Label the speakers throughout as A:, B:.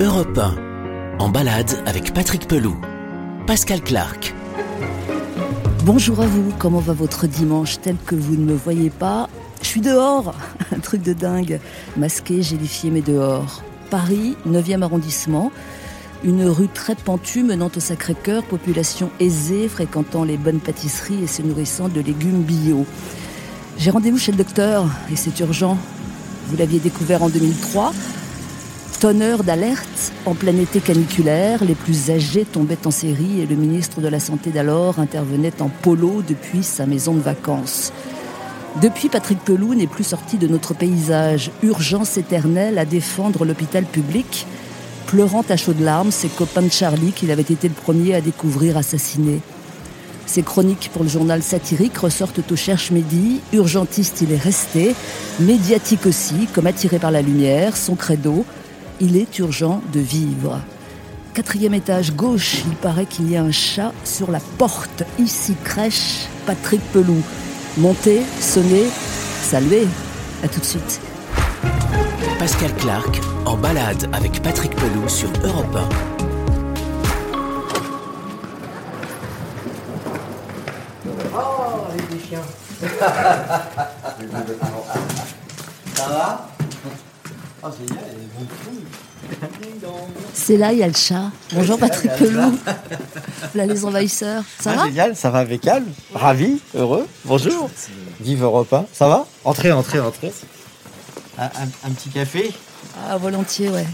A: Europe 1, en balade avec Patrick Pelou. Pascal Clark.
B: Bonjour à vous, comment va votre dimanche tel que vous ne me voyez pas? Je suis dehors, un truc de dingue, masqué, gélifié mais dehors. Paris, 9e arrondissement, une rue très pentue menant au Sacré-Cœur, population aisée, fréquentant les bonnes pâtisseries et se nourrissant de légumes bio. J'ai rendez-vous chez le docteur et c'est urgent. Vous l'aviez découvert en 2003. Tonneur d'alerte, en plein été caniculaire, les plus âgés tombaient en série et le ministre de la Santé d'alors intervenait en polo depuis sa maison de vacances. Depuis, Patrick Pelou n'est plus sorti de notre paysage. Urgence éternelle à défendre l'hôpital public, pleurant à chaudes larmes ses copains de Charlie qu'il avait été le premier à découvrir assassiné. Ses chroniques pour le journal satirique ressortent au Cherche Midi. Urgentiste, il est resté. Médiatique aussi, comme attiré par la lumière, son credo il est urgent de vivre. Quatrième étage gauche, il paraît qu'il y a un chat sur la porte. Ici crèche Patrick Pelou. Montez, sonnez, saluez. À tout de suite.
A: Pascal Clark en balade avec Patrick Pelou sur Europe 1.
C: Oh, les chiens. Ça va? Oh, génial, il y a des bons couilles. Ding dong.
B: C'est là, il y a le chat. Bonjour Patrick Pelou. Là, les envahisseurs. Ça
C: Ah,
B: va
C: génial, ça va impeccable. Ravi, heureux. Bonjour. Vive Europe 1. Ça va Entrez, entrez, entrez. Un, un- un petit café
B: Ah, volontiers, ouais.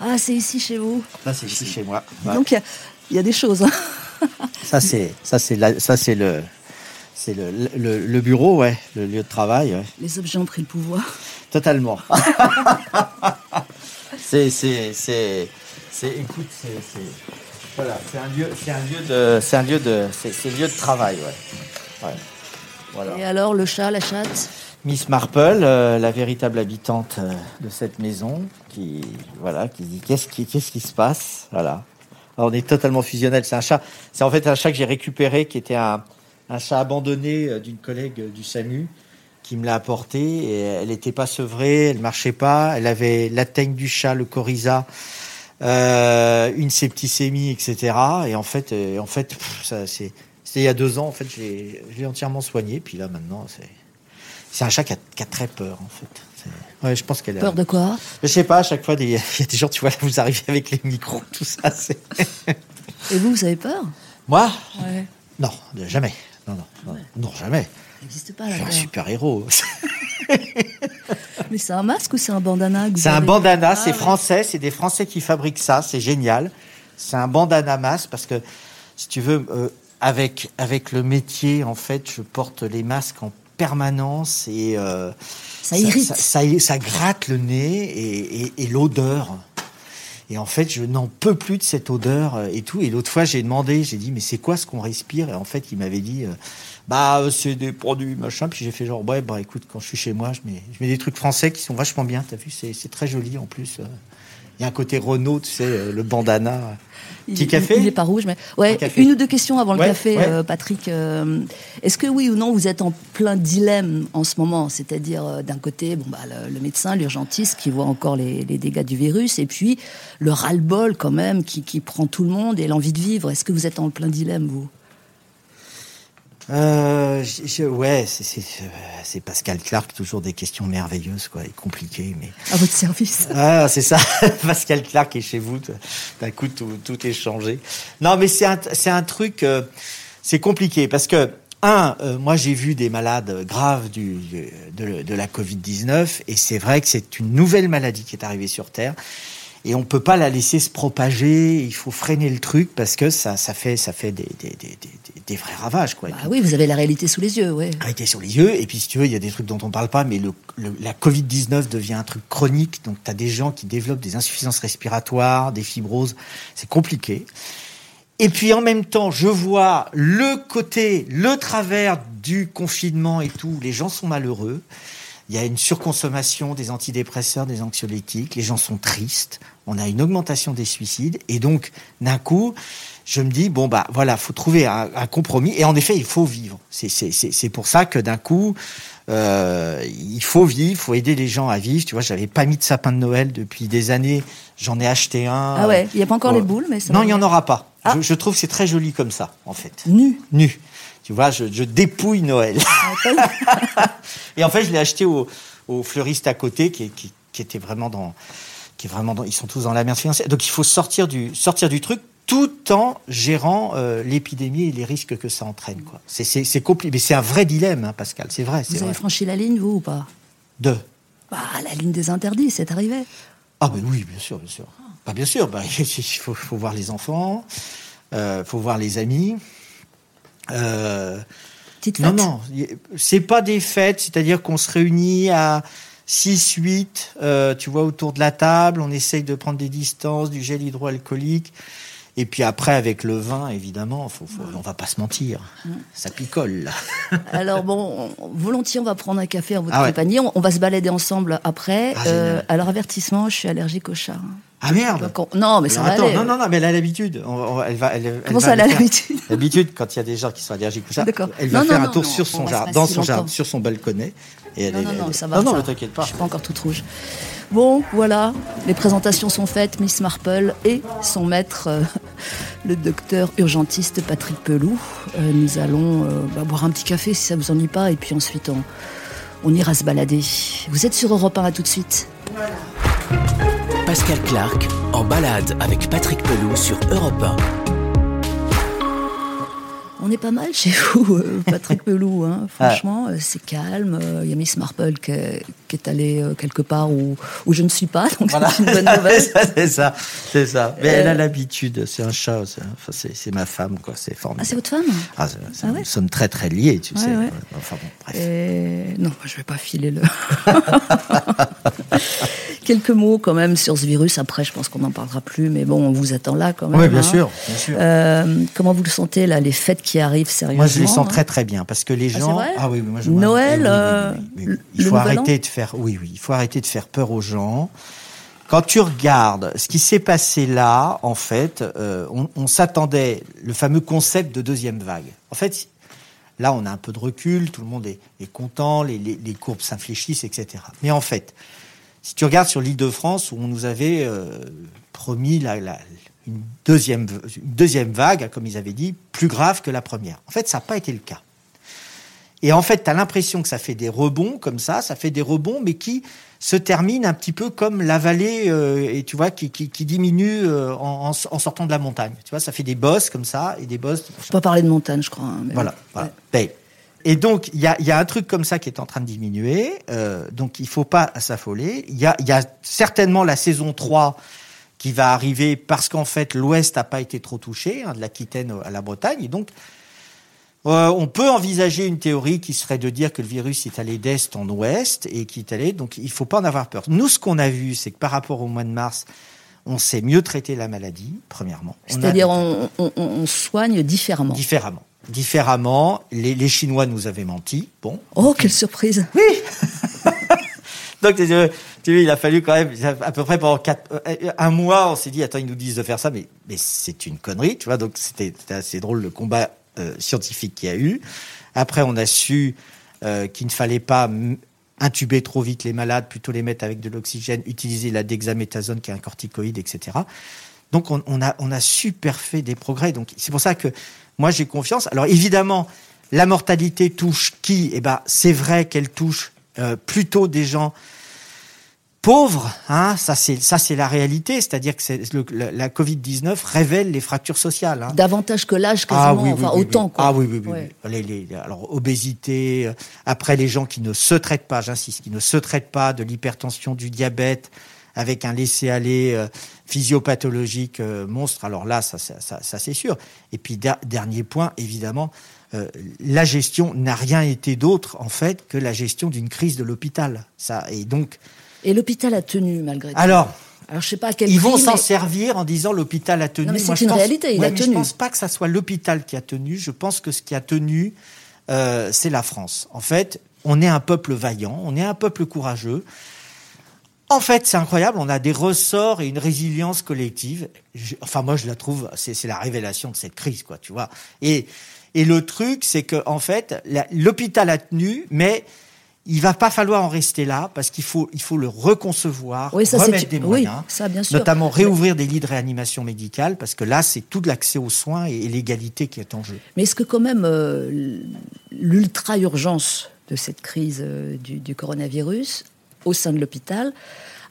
B: Ah, c'est ici chez vous.
C: Là, c'est ici chez moi. Ouais.
B: Donc, il y a- il y, a des choses. hein.
C: Ça, c'est ça, c'est la- ça, c'est le, c'est le, le, le bureau, ouais, le lieu de travail, ouais.
B: Les objets ont pris le pouvoir.
C: Totalement. c'est, c'est, c'est, c'est, écoute, c'est, c'est, voilà, c'est un lieu, c'est un lieu de, c'est un lieu de, c'est, c'est lieu de travail, ouais. ouais. Voilà.
B: Et alors, le chat, la chatte?
C: Miss Marple, euh, la véritable habitante euh, de cette maison, qui, voilà, qui dit qu'est-ce qui, qu'est-ce qui se passe, voilà. Alors, on est totalement fusionnel. C'est un chat, c'est en fait un chat que j'ai récupéré, qui était un, un chat abandonné euh, d'une collègue du SAMU, qui me l'a apporté. Et elle n'était pas sevrée, elle marchait pas, elle avait la teigne du chat, le coryza, euh, une septicémie, etc. Et en fait, euh, en fait, pff, ça, c'est, c'était il y a deux ans. En fait, j'ai, je l'ai entièrement soigné. Puis là, maintenant, c'est c'est un chat qui a, qui a très peur, en fait. C'est- Ouais, je pense qu'elle a...
B: Peur de quoi?
C: Je sais pas, à chaque fois, il y a des gens, tu vois, là, vous arrivez avec les micros, tout ça. c'est-
B: Et vous, vous avez peur?
C: Moi?
B: Ouais.
C: Non, jamais. Non, non, non, non, jamais.
B: N'existe pas,
C: Je
B: la
C: suis un super-héros.
B: Mais c'est un masque ou c'est un bandana
C: C'est un bandana,
B: Ah,
C: c'est français, c'est des Français qui fabriquent ça, c'est génial. C'est un bandana masque parce que, si tu veux, euh, avec, avec le métier, en fait, je porte les masques en permanence et euh,
B: Ça irrite.
C: Ça, ça- ça gratte le nez et, et- et l'odeur. Et en fait, je n'en peux plus de cette odeur euh, et tout. Et l'autre fois, j'ai demandé, j'ai dit, mais c'est quoi ce qu'on respire? Et en fait, il m'avait dit, euh, bah, euh, c'est des produits machin. Puis j'ai fait genre, ouais, bah écoute, quand je suis chez moi, je mets, je mets des trucs français qui sont vachement bien. T'as vu, c'est c'est très joli en plus. euh. Il y a un côté Renault, tu sais, euh, le bandana.
B: Il,
C: Petit café
B: Il n'est pas rouge, mais ouais.
C: Un.
B: Une ou deux questions avant le café,
C: ouais.
B: euh, Patrick. Euh, Est-ce que oui ou non vous êtes en plein dilemme en ce moment? C'est-à-dire euh, d'un côté, bon bah le, le médecin, l'urgentiste qui voit encore les, les dégâts du virus, et puis le ras-le-bol quand même qui, qui prend tout le monde et l'envie de vivre. Est-ce que vous êtes en plein dilemme vous?
C: Euh, je- je- ouais, c'est- c'est c'est Pascal Clark, toujours des questions merveilleuses, quoi, et compliquées, mais.
B: À votre service.
C: Ah, c'est ça. Pascal Clark est chez vous. D'un coup, tout, tout est changé. Non, mais c'est un, c'est un truc, euh, c'est compliqué parce que, un, euh, moi j'ai vu des malades graves du, de, de la Covid-19 et c'est vrai que c'est une nouvelle maladie qui est arrivée sur Terre. Et on peut pas la laisser se propager. Il faut freiner le truc parce que ça, ça fait, ça fait des, des, des, des, des vrais ravages, quoi.
B: Ah oui, vous avez la réalité sous les yeux, ouais.
C: arrêter sur les yeux. Et puis, si tu veux, il y a des trucs dont on parle pas, mais le, le- la Covid-19 devient un truc chronique. Donc, tu as des gens qui développent des insuffisances respiratoires, des fibroses. C'est compliqué. Et puis, en même temps, je vois le côté, le travers du confinement et tout. Les gens sont malheureux. Il y a une surconsommation des antidépresseurs, des anxiolytiques, les gens sont tristes, on a une augmentation des suicides, et donc d'un coup, je me dis bon bah voilà, faut trouver un, compromis, et en effet, il faut vivre. C'est pour ça que d'un coup, euh, il faut vivre, il faut aider les gens à vivre. Tu vois, j'avais pas mis de sapin de Noël depuis des années, j'en ai acheté un.
B: Ah ouais, il n'y a pas encore les boules, mais ça
C: non, il y en aura pas. Ah. Je, je, trouve que c'est très joli comme ça, en fait.
B: Nu.
C: Nu. Tu vois, je, je dépouille Noël. Ah, et en fait, je l'ai acheté au, au, fleuriste à côté, qui, qui, qui, était vraiment dans, qui est vraiment dans, ils sont tous dans la merde financière. Donc il faut sortir du, sortir du truc tout en gérant euh, l'épidémie et les risques que ça entraîne. Quoi. C'est, c'est, c'est compliqué, mais c'est un vrai dilemme, hein, Pascal. C'est vrai.
B: Vous
C: avez
B: franchi la ligne, vous ou pas?
C: De.
B: Bah, la ligne des interdits, c'est arrivé.
C: Ah ben oui, bien sûr, bien sûr. Bah, bien sûr, bah, il faut, faut, voir les enfants, il euh, faut voir les amis.
B: Euh,
C: non, non, c'est pas des fêtes, c'est-à-dire qu'on se réunit à 6, 8, euh, tu vois, autour de la table, on essaye de prendre des distances, du gel hydroalcoolique. Et puis après, avec le vin, évidemment, faut, faut, on va pas se mentir, ça picole. Là.
B: alors bon, volontiers, on va prendre un café en votre ah compagnie. On, va se balader ensemble après. Ah, euh, alors avertissement, je suis allergique au chat.
C: Ah merde
B: Non, mais ça va aller.
C: Non, non, non, mais elle a l'habitude. Elle va, elle,
B: Comment ça, elle a l'habitude
C: L'habitude, quand il y a des gens qui sont allergiques au chat, elle va faire un tour sur son jardin, dans son jardin, sur son balconnet.
B: Et non, non, non, ça va.
C: Non, non, ne t'inquiète pas.
B: Je suis pas encore toute rouge. Bon, voilà, les présentations sont faites, Miss Marple et son maître, euh, le docteur urgentiste Patrick Pelou. Euh, nous allons euh, bah, boire un petit café si ça vous ennuie pas, et puis ensuite on, on ira se balader. Vous êtes sur Europe 1, à tout de suite.
A: Pascal Clark en balade avec Patrick Pelou sur Europe 1.
B: On est pas mal chez vous, euh, Patrick Pelou. Hein. Franchement, euh, c'est calme. Il euh, y a Miss Marple qui est, allée quelque part où, où, je ne suis pas, donc c'est une bonne nouvelle.
C: c'est ça, c'est ça. Mais elle a l'habitude. C'est un chat. C'est ma femme, quoi. C'est formidable.
B: Ah, c'est votre femme?
C: Ah, ah Nous sommes très très liés, tu sais.
B: Enfin bon, bref. Non, je vais pas filer le. Quelques mots quand même sur ce virus. Après, je pense qu'on n'en parlera plus, mais bon, on vous attend là quand même.
C: Oui, bien hein. sûr, bien sûr.
B: comment vous le sentez là, les fêtes qui arrive sérieusement.
C: Moi, je les sens très très bien parce que les
B: ah,
C: gens.
B: Ah,
C: oui, moi, je
B: Noël.
C: il faut arrêter de faire. Oui, oui, il faut arrêter de faire peur aux gens. Quand tu regardes ce qui s'est passé là, en fait, euh, on, s'attendait le fameux concept de deuxième vague. En fait, là, on a un peu de recul, tout le monde est, content, les, courbes s'infléchissent, etc. Mais en fait, si tu regardes sur l'île de France, où on nous avait euh, promis la, la, une deuxième, deuxième vague, comme ils avaient dit, plus grave que la première. En fait, ça n'a pas été le cas. Et en fait, tu as l'impression que ça fait des rebonds comme ça, ça fait des rebonds, mais qui se terminent un petit peu comme la vallée, euh, et tu vois, qui, qui, diminue euh, en, sortant de la montagne. Tu vois, ça fait des bosses comme ça, et des bosses...
B: Faut pas parler de montagne, je crois. Hein,
C: voilà. Ben, et donc, il y a, y a, un truc comme ça qui est en train de diminuer, euh, donc il faut pas s'affoler. Il y a, y a certainement la saison 3 qui va arriver parce qu'en fait l'Ouest n'a pas été trop touché, hein, de l'Aquitaine à la Bretagne. Et donc, euh, on peut envisager une théorie qui serait de dire que le virus est allé d'Est en Ouest et qui est allé. Donc, il ne faut pas en avoir peur. Nous, ce qu'on a vu, c'est que par rapport au mois de mars, on sait mieux traiter la maladie, premièrement.
B: C'est-à-dire, on, on, soigne différemment.
C: Différemment. Différemment. Les, les, Chinois nous avaient menti. Bon.
B: Oh, quelle surprise
C: Oui Donc, tu vois, il a fallu quand même, à peu près pendant quatre, euh, un mois, on s'est dit, attends, ils nous disent de faire ça, mais, mais c'est une connerie, tu vois. Donc, c'était assez drôle le combat euh, scientifique qu'il y a eu. Après, on a su euh, qu'il ne fallait pas intuber trop vite les malades, plutôt les mettre avec de l'oxygène, utiliser la dexaméthasone qui est un corticoïde, etc. Donc, on, on, a, on a super fait des progrès. Donc, c'est pour ça que moi, j'ai confiance. Alors, évidemment, la mortalité touche qui? Eh ben, c'est vrai qu'elle touche euh, plutôt des gens pauvres, hein, ça c'est ça c'est la réalité, c'est-à-dire que la, la Covid 19 révèle les fractures sociales. Hein.
B: Davantage que l'âge ah quasiment, enfin autant quoi.
C: Ah oui oui oui. Les, les, alors obésité, euh, après les gens qui ne se traitent pas, j'insiste, qui ne se traitent pas de l'hypertension, du diabète, avec un laisser-aller euh, physiopathologique monstre. Alors là, ça, ça, ça, ça c'est sûr. Et puis dernier point, évidemment, euh, la gestion n'a rien été d'autre en fait que la gestion d'une crise de l'hôpital. Ça et donc.
B: Et l'hôpital a tenu malgré tout.
C: Alors.
B: Alors je sais pas à quel
C: Ils vont s'en servir en disant l'hôpital a tenu.
B: c'est une réalité, il a tenu.
C: Je pense pas que ça soit l'hôpital qui a tenu. Je pense que ce qui a tenu, euh, c'est la France. En fait, on est un peuple vaillant, on est un peuple courageux. En fait, c'est incroyable, on a des ressorts et une résilience collective. enfin, moi, je la trouve, c'est la révélation de cette crise, quoi, tu vois. Et, et le truc, c'est que, en fait, l'hôpital a tenu, mais il va pas falloir en rester là parce qu'il faut, il faut le reconcevoir, remettre des moyens,
B: ça, bien sûr.
C: notamment réouvrir des lits de réanimation médicale parce que là, c'est tout l'accès aux soins et, l'égalité qui est en jeu.
B: Mais est-ce que quand même euh, l'ultra-urgence de cette crise euh, du, coronavirus au sein de l'hôpital,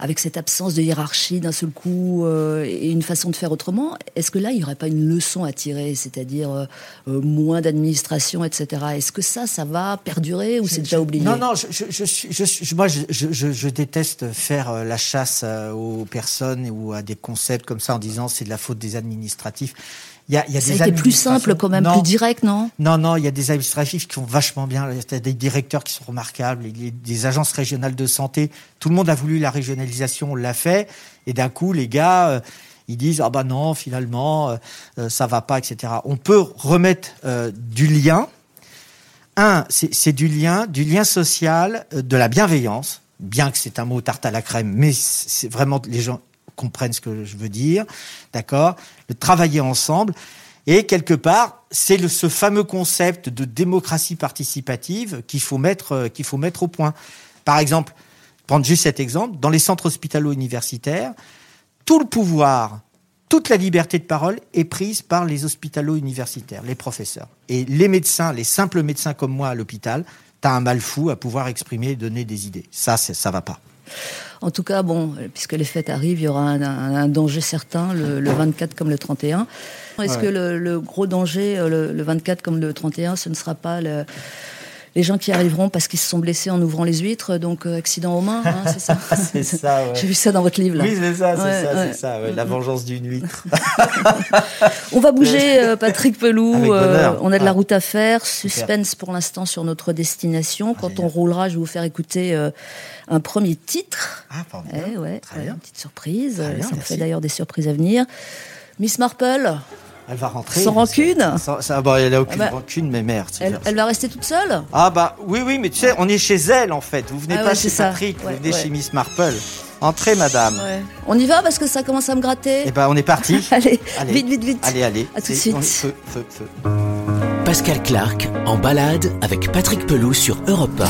B: avec cette absence de hiérarchie d'un seul coup euh, et une façon de faire autrement, est-ce que là, il n'y aurait pas une leçon à tirer, c'est-à-dire euh, moins d'administration, etc. Est-ce que ça, ça va perdurer ou c'est déjà oublié?
C: Non, non, je, je, je, moi, je, déteste faire la chasse aux personnes ou à des concepts comme ça en disant c'est de la faute des administratifs.
B: Il y a, y a ça des a été plus simple quand même, plus direct, non?
C: Non, non, il y a des administratifs qui font vachement bien. Il y a des directeurs qui sont remarquables. Des agences régionales de santé. Tout le monde a voulu la régionalisation, on l'a fait. Et d'un coup, les gars, euh, ils disent ah bah non, finalement, euh, euh, ça va pas, etc. On peut remettre du lien. Un, c'est du lien, du lien social, de la bienveillance. Bien que c'est un mot tarte à la crème, mais c'est vraiment les gens comprennent ce que je veux dire, d'accord De travailler ensemble. Et quelque part, c'est ce fameux concept de démocratie participative qu'il faut mettre, euh, qu'il faut mettre au point. Par exemple, prendre juste cet exemple, dans les centres hospitalo-universitaires, tout le pouvoir, toute la liberté de parole est prise par les hospitalo-universitaires, les professeurs. Et les médecins, les simples médecins comme moi à l'hôpital, t'as un mal fou à pouvoir exprimer et donner des idées. Ça, ça va pas.
B: En tout cas, bon, puisque les fêtes arrivent, il y aura un, danger certain, le, 24 comme le 31. Est-ce que le, gros danger, euh, le, 24 comme le 31, ce ne sera pas les gens qui arriveront parce qu'ils se sont blessés en ouvrant les huîtres, donc euh, accident aux mains, hein, c'est ça
C: C'est ça,
B: J'ai vu ça dans votre livre. Là.
C: Oui, c'est ça, c'est ça, c'est ça, la vengeance d'une huître.
B: on va bouger, euh, Patrick Pelou, on a de la route à faire, suspense pour l'instant sur notre destination. Quand on roulera, je vais vous faire écouter un premier titre.
C: Ah, pardon.
B: Eh ouais, Une petite surprise. ça me fait d'ailleurs des surprises à venir. Miss Marple.
C: Elle va rentrer.
B: Sans rancune
C: ça, ça, bah, Elle n'a aucune ah bah, rancune, mais merde.
B: Elle, va rester toute seule
C: Ah bah oui, oui, mais tu sais, on est chez elle en fait. Vous venez ah pas chez Patrick, vous venez chez Miss Marple. Entrez, madame.
B: On y va parce que ça commence à me gratter.
C: Eh ben, on est parti.
B: allez, vite, vite, vite.
C: Allez, allez.
B: À tout de suite.
C: Feu, feu, feu.
A: Pascal Clark en balade avec Patrick Pelou sur Europe 1.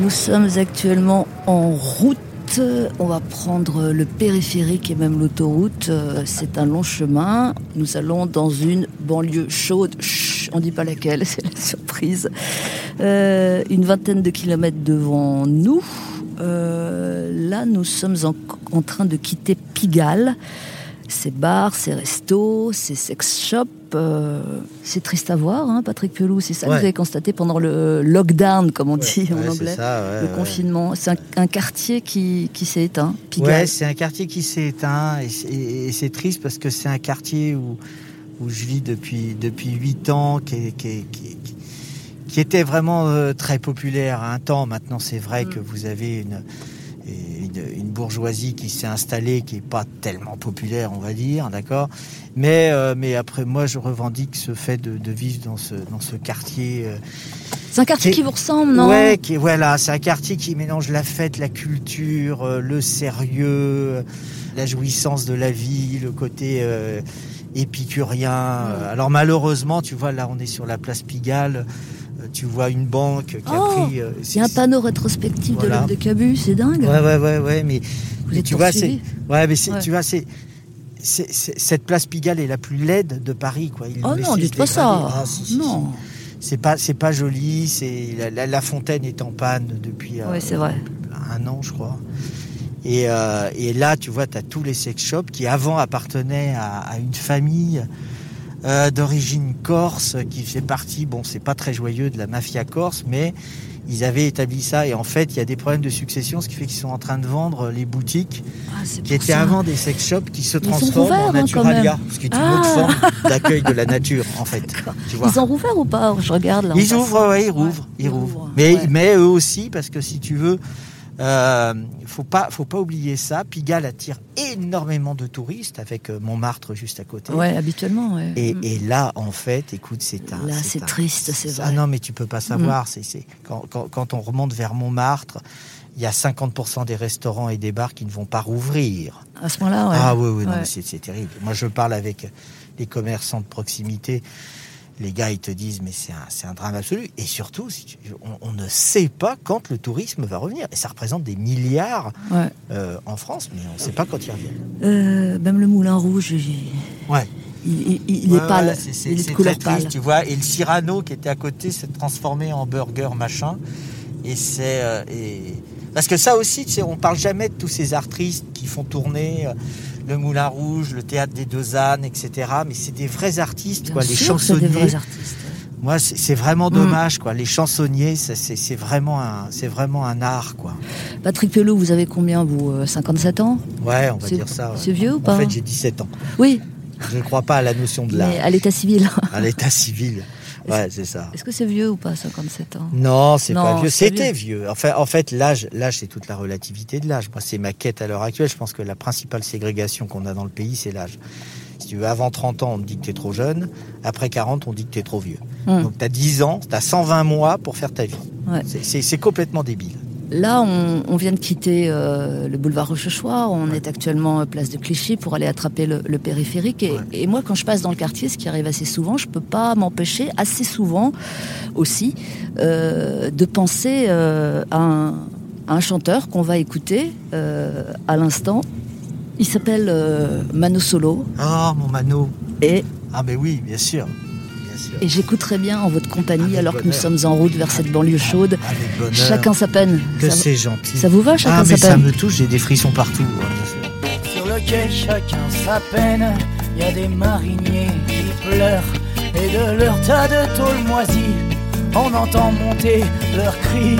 B: Nous sommes actuellement en route. On va prendre le périphérique et même l'autoroute. C'est un long chemin. Nous allons dans une banlieue chaude. On dit pas laquelle, c'est la surprise. Euh, une vingtaine de kilomètres devant nous. Euh, là, nous sommes en, train de quitter Pigalle ces bars, ces restos, ces sex shops. Euh, c'est triste à voir, hein, Patrick Pelou. C'est ça que vous avez constaté pendant le lockdown, comme on dit en anglais, le confinement. C'est un, quartier qui, qui s'est éteint.
C: Ouais, c'est un quartier qui s'est éteint et, c'est triste parce que c'est un quartier où, où je vis depuis depuis huit ans, qui, qui, qui, était vraiment euh, très populaire à un temps. Maintenant, c'est vrai mm. que vous avez une une, bourgeoisie qui s'est installée, qui est pas tellement populaire, on va dire, d'accord? Mais euh, mais après, moi, je revendique ce fait de, vivre dans ce dans ce quartier. Euh,
B: c'est un quartier qui, vous ressemble, non?
C: Ouais, qui, voilà, c'est un quartier qui mélange la fête, la culture, euh, le sérieux, la jouissance de la vie, le côté épicurien. Alors malheureusement, tu vois, là, on est sur la place Pigalle tu vois une banque qui a oh, pris.
B: Euh, il y a un panneau rétrospectif de l'œuvre de Cabu, c'est dingue.
C: Ouais, ouais, ouais, ouais, mais, tu vois, c'est, ouais, mais tu vois, c'est, cette place Pigalle est la plus laide de Paris, quoi.
B: oh non, dites pas ça. Ah, non.
C: C'est pas, c'est pas joli. C'est la, fontaine est en panne depuis
B: euh, vrai.
C: un an, je crois. Et, euh, et là, tu vois, tu as tous les sex shops qui avant appartenaient à, à une famille euh, d'origine corse qui fait partie, bon, c'est pas très joyeux de la mafia corse, mais ils avaient établi ça et en fait il y a des problèmes de succession, ce qui fait qu'ils sont en train de vendre les boutiques ah, qui étaient avant des sex shops qui se transforment en hein, naturalia, ce qui est une autre ah. forme d'accueil de la nature en fait.
B: Tu vois. Ils ont rouvert ou pas Je regarde là.
C: Ils ouvrent, ouais, ils rouvrent, ils rouvrent. Mais, mais eux aussi parce que si tu veux Euh, faut pas, faut pas oublier ça. Pigalle attire énormément de touristes avec euh, Montmartre juste à côté.
B: Ouais, habituellement. Ouais.
C: Et,
B: Mm.
C: et là, en fait, écoute, c'est un.
B: Là, c'est triste, c'est
C: Ah
B: vrai. Mm.
C: non, mais tu peux pas savoir. C'est, c'est quand, quand, quand on remonte vers Montmartre, il y a 50% des restaurants et des bars qui ne vont pas rouvrir.
B: À ce moment-là, ouais.
C: Ah oui, oui,
B: Ouais.
C: c'est terrible. Moi, je parle avec les commerçants de proximité. Les gars, ils te disent, mais c'est un, drame absolu. Et surtout, on, on ne sait pas quand le tourisme va revenir. Et ça représente des milliards
B: Ouais.
C: euh, en France, mais on ne sait pas quand ils reviennent.
B: Euh, même le Moulin Rouge, il,
C: Ouais.
B: il- il- il
C: Ouais,
B: est pâle.
C: c'est,
B: il
C: très triste, tu vois. Et le Cyrano qui était à côté s'est transformé en burger machin. Et c'est euh, et parce que ça aussi, tu sais, on parle jamais de tous ces artistes qui font tourner euh, le Moulin Rouge, le théâtre des Deux Ânes, etc. Mais c'est des vrais artistes,
B: Bien
C: quoi. Les
B: sûr des
C: chansonniers.
B: vrais artistes.
C: Moi, c'est, vraiment
B: Mm.
C: dommage, quoi. Les chansonniers, c'est, vraiment un, c'est vraiment un art, quoi.
B: Patrick Pelot, vous avez combien, vous euh, 57 ans?
C: Ouais, on va dire ça. ouais.
B: c'est vieux ou
C: En
B: pas
C: fait, j'ai 17 ans.
B: Oui,
C: Je ne crois pas à la notion de l'art,
B: à l'état civil.
C: à l'état civil. Ouais, c'est ça.
B: Est-ce que c'est vieux ou pas, 57 ans?
C: Non, c'est pas vieux. C'était vieux. Enfin, en fait, l'âge, l'âge, c'est toute la relativité de l'âge. Moi, c'est ma quête à l'heure actuelle. Je pense que la principale ségrégation qu'on a dans le pays, c'est l'âge. Si tu veux, avant 30 ans, on te dit que t'es trop jeune. Après 40, on dit que t'es trop vieux.
B: Hmm.
C: Donc, t'as 10 ans, t'as 120 mois pour faire ta vie.
B: Ouais.
C: C'est complètement débile.
B: Là, on, on vient de quitter euh, le boulevard Rochechouart. On est actuellement euh, place de Clichy pour aller attraper le, le périphérique. Et,
C: Ouais.
B: et moi, quand je passe dans le quartier, ce qui arrive assez souvent, je peux pas m'empêcher, assez souvent aussi, euh, de penser euh, à, un, à un chanteur qu'on va écouter à l'instant. Il s'appelle Mano Solo.
C: Oh, mon Mano.
B: Et,
C: Ah, mais oui, bien sûr.
B: Et j'écouterai bien en votre compagnie
C: Avec
B: alors que nous sommes en route vers cette banlieue chaude. Chacun sa peine.
C: Que
B: Ça,
C: c'est gentil.
B: ça vous va, chacun
C: Ah, mais
B: sa
C: ça
B: peine
C: me touche, j'ai des frissons partout. sûr.
D: Sur le quai, chacun sa peine. Y a des mariniers qui pleurent. Et de leur tas de tôle moisie, on entend monter leurs cris.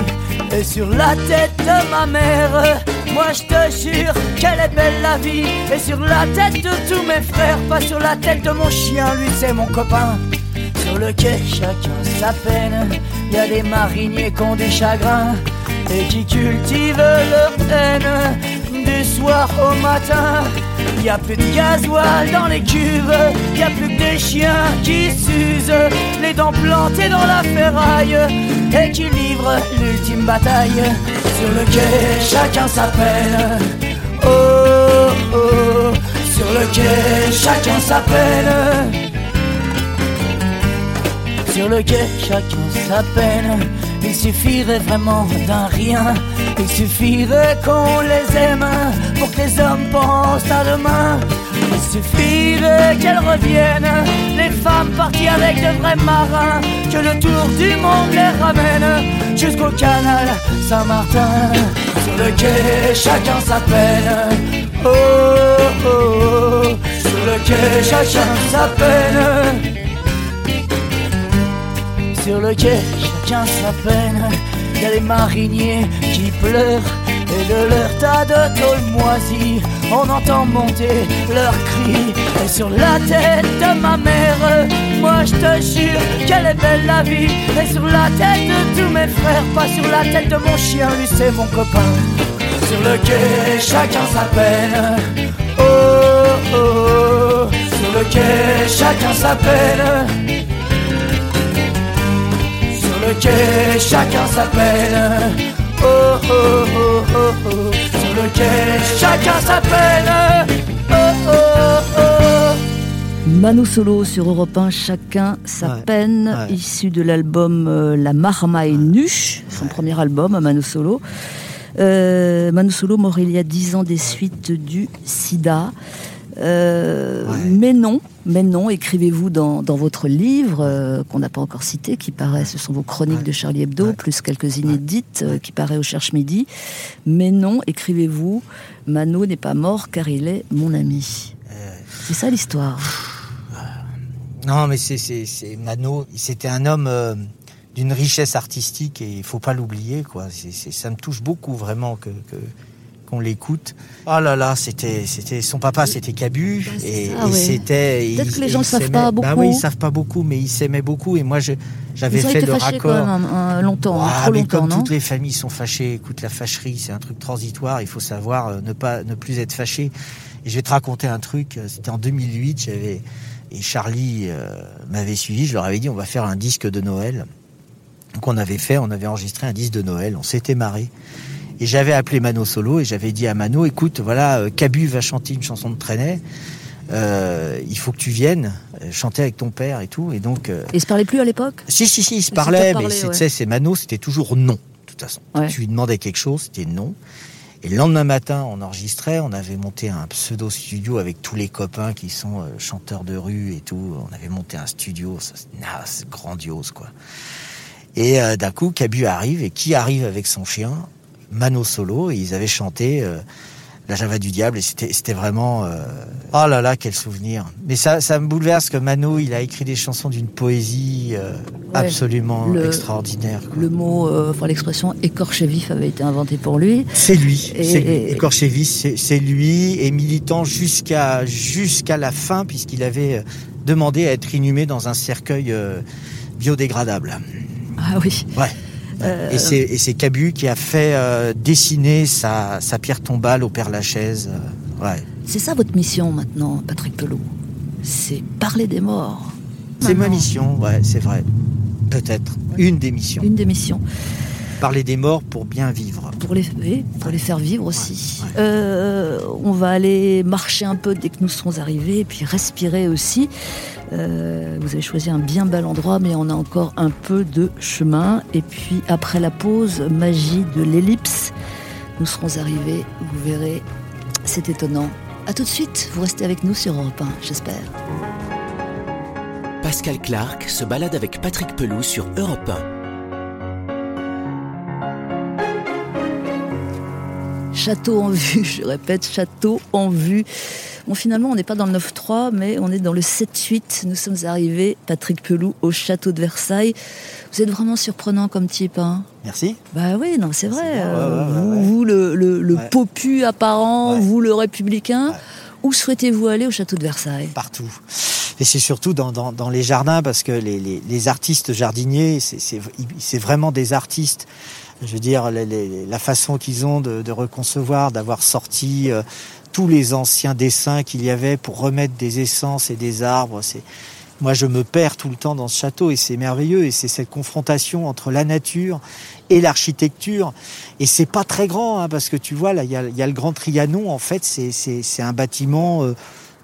D: Et sur la tête de ma mère, moi je te jure qu'elle est belle la vie. Et sur la tête de tous mes frères, pas sur la tête de mon chien, lui c'est mon copain. Sur le quai, chacun sa peine. Y a des mariniers qui ont des chagrins et qui cultivent leur haine du soir au matin. Y a plus de gasoil dans les cuves, y a plus que des chiens qui s'usent, les dents plantées dans la ferraille et qui livrent l'ultime bataille. Sur le quai, chacun sa peine. Oh, oh, sur le quai, chacun sa. Sur le quai, chacun sa peine. Il suffirait vraiment d'un rien. Il suffirait qu'on les aime pour que les hommes pensent à demain. Il suffirait qu'elles reviennent, les femmes parties avec de vrais marins. Que le tour du monde les ramène jusqu'au canal Saint-Martin. Sur le quai, chacun sa peine. Oh, oh, oh. sur le quai, chacun sa peine. Sur le quai, chacun sa peine. Y a les mariniers qui pleurent. Et de leur tas de tôle moisie, on entend monter leurs cris. Et sur la tête de ma mère, moi je te jure qu'elle est belle la vie. Et sur la tête de tous mes frères, pas sur la tête de mon chien, lui c'est mon copain. Sur le quai, chacun sa peine. Oh, oh, oh. sur le quai, chacun sa peine. Sur le quai, chacun sa peine. Oh, oh, oh, oh, oh. Sur le quai, chacun sa peine. Oh, oh, oh.
B: Mano Solo sur Europe 1, chacun sa
C: Ouais,
B: peine,
C: ouais.
B: issu de l'album euh, La Marma est nue, son premier album à Mano Solo. Euh, Mano Solo mort il y a 10 ans des suites du sida. Euh,
C: Ouais.
B: Mais non, mais non, écrivez-vous dans, dans votre livre euh, qu'on n'a pas encore cité, qui paraît, ce sont vos chroniques
C: Ouais.
B: de Charlie Hebdo,
C: Ouais.
B: plus quelques inédites, euh, qui paraît au Cherche Midi. Mais non, écrivez-vous, Mano n'est pas mort car il est mon ami. C'est ça l'histoire.
C: Non, mais c'est c'est c'est Mano. C'était un homme d'une richesse artistique et il faut pas l'oublier, quoi. Ça me touche beaucoup vraiment que que qu'on l'écoute. Oh là là, c'était, c'était son papa, c'était Cabu,
B: Bah, c'est
C: et,
B: ça,
C: et
B: ouais.
C: c'était.
B: Peut-être que les gens le savent pas
C: Bah
B: beaucoup.
C: oui, ils savent pas beaucoup, mais ils s'aimaient beaucoup, et moi, je, j'avais fait le raccord.
B: quand même longtemps,
C: Ah,
B: trop
C: mais
B: longtemps,
C: comme
B: non
C: toutes les familles sont fâchées, écoute, la fâcherie, c'est un truc transitoire. Il faut savoir euh, ne pas, ne plus être fâché. Et je vais te raconter un truc. euh, C'était en 2008. J'avais et Charlie euh, m'avait suivi. Je leur avais dit, on va faire un disque de Noël. Donc on avait fait, on avait enregistré un disque de Noël. On s'était marré. Et j'avais appelé Mano Solo et j'avais dit à Mano, écoute, voilà, euh, Cabu va chanter une chanson de Trenet. Euh, il faut que tu viennes euh, chanter avec ton père et tout. Et donc, euh,
B: ils se parlaient plus à l'époque
C: si, si, si, ils se parlaient, mais c'est-
B: ouais.
C: Mano, c'était toujours non, de toute façon.
B: Ouais.
C: Tu lui demandais quelque chose, c'était non. Et le lendemain matin, on enregistrait, on avait monté un pseudo studio avec tous les copains qui sont euh, chanteurs de rue et tout. On avait monté un studio, c'est grandiose, quoi. Et euh, d'un coup, Cabu arrive, et qui arrive avec son chien? Mano Solo, et ils avaient chanté euh, La Java du Diable, et c'était vraiment... euh, Oh là là, quel souvenir Mais ça, ça me bouleverse que Mano, il a écrit des chansons d'une poésie euh, absolument
B: le-
C: extraordinaire. quoi.
B: Le mot, euh, enfin l'expression écorché vif avait été inventé pour lui.
C: C'est lui,
B: Et-
C: c'est lui.
B: et-
C: Écorchévis, c'est lui, et militant jusqu'à jusqu'à la fin, puisqu'il avait demandé à être inhumé dans un cercueil biodégradable.
B: Ah oui.
C: Ouais.
B: Euh,
C: Et c'est Cabu qui a fait euh, dessiner sa, sa pierre tombale au Père Lachaise. euh, ouais.
B: C'est ça votre mission maintenant, Patrick Pelot. C'est parler des morts.
C: C'est ma mission, ouais, c'est vrai. Peut-être. Une des missions.
B: Une des missions.
C: Parler des morts pour bien vivre.
B: Pour les, oui, pour les faire vivre aussi.
C: Ouais.
B: Euh, on va aller marcher un peu dès que nous serons arrivés, et puis respirer aussi. Euh, vous avez choisi un bien bel endroit, mais on a encore un peu de chemin. Et puis après la pause, magie de l'ellipse, nous serons arrivés. Vous verrez, c'est étonnant. À tout de suite. Vous restez avec nous sur Europe 1, j'espère.
A: Pascal Clark se balade avec Patrick Pelou sur Europe 1.
B: Château en vue, je répète, château en vue. Bon, finalement, on n'est pas dans le 9-3, mais on est dans le 7-8. Nous sommes arrivés, Patrick Pelou, au château de Versailles. Vous êtes vraiment surprenant comme type, hein
C: Merci.
B: Bah oui, non, c'est vrai.
C: bien, ouais,
B: Euh,
C: ouais,
B: vous,
C: ouais.
B: vous, le, le, le
C: Ouais.
B: popu apparent, vous, le républicain. Où souhaitez-vous aller au château de Versailles?
C: Partout. Et c'est surtout dans, dans, dans les jardins parce que les, les, les artistes jardiniers, c'est vraiment des artistes. Je veux dire, la façon qu'ils ont de, de reconcevoir, d'avoir sorti euh, tous les anciens dessins qu'il y avait pour remettre des essences et des arbres. C'est moi, je me perds tout le temps dans ce château et c'est merveilleux. Et c'est cette confrontation entre la nature et l'architecture. Et c'est pas très grand, hein, parce que tu vois, là, il y a, y a le Grand Trianon. En fait, c'est un bâtiment euh,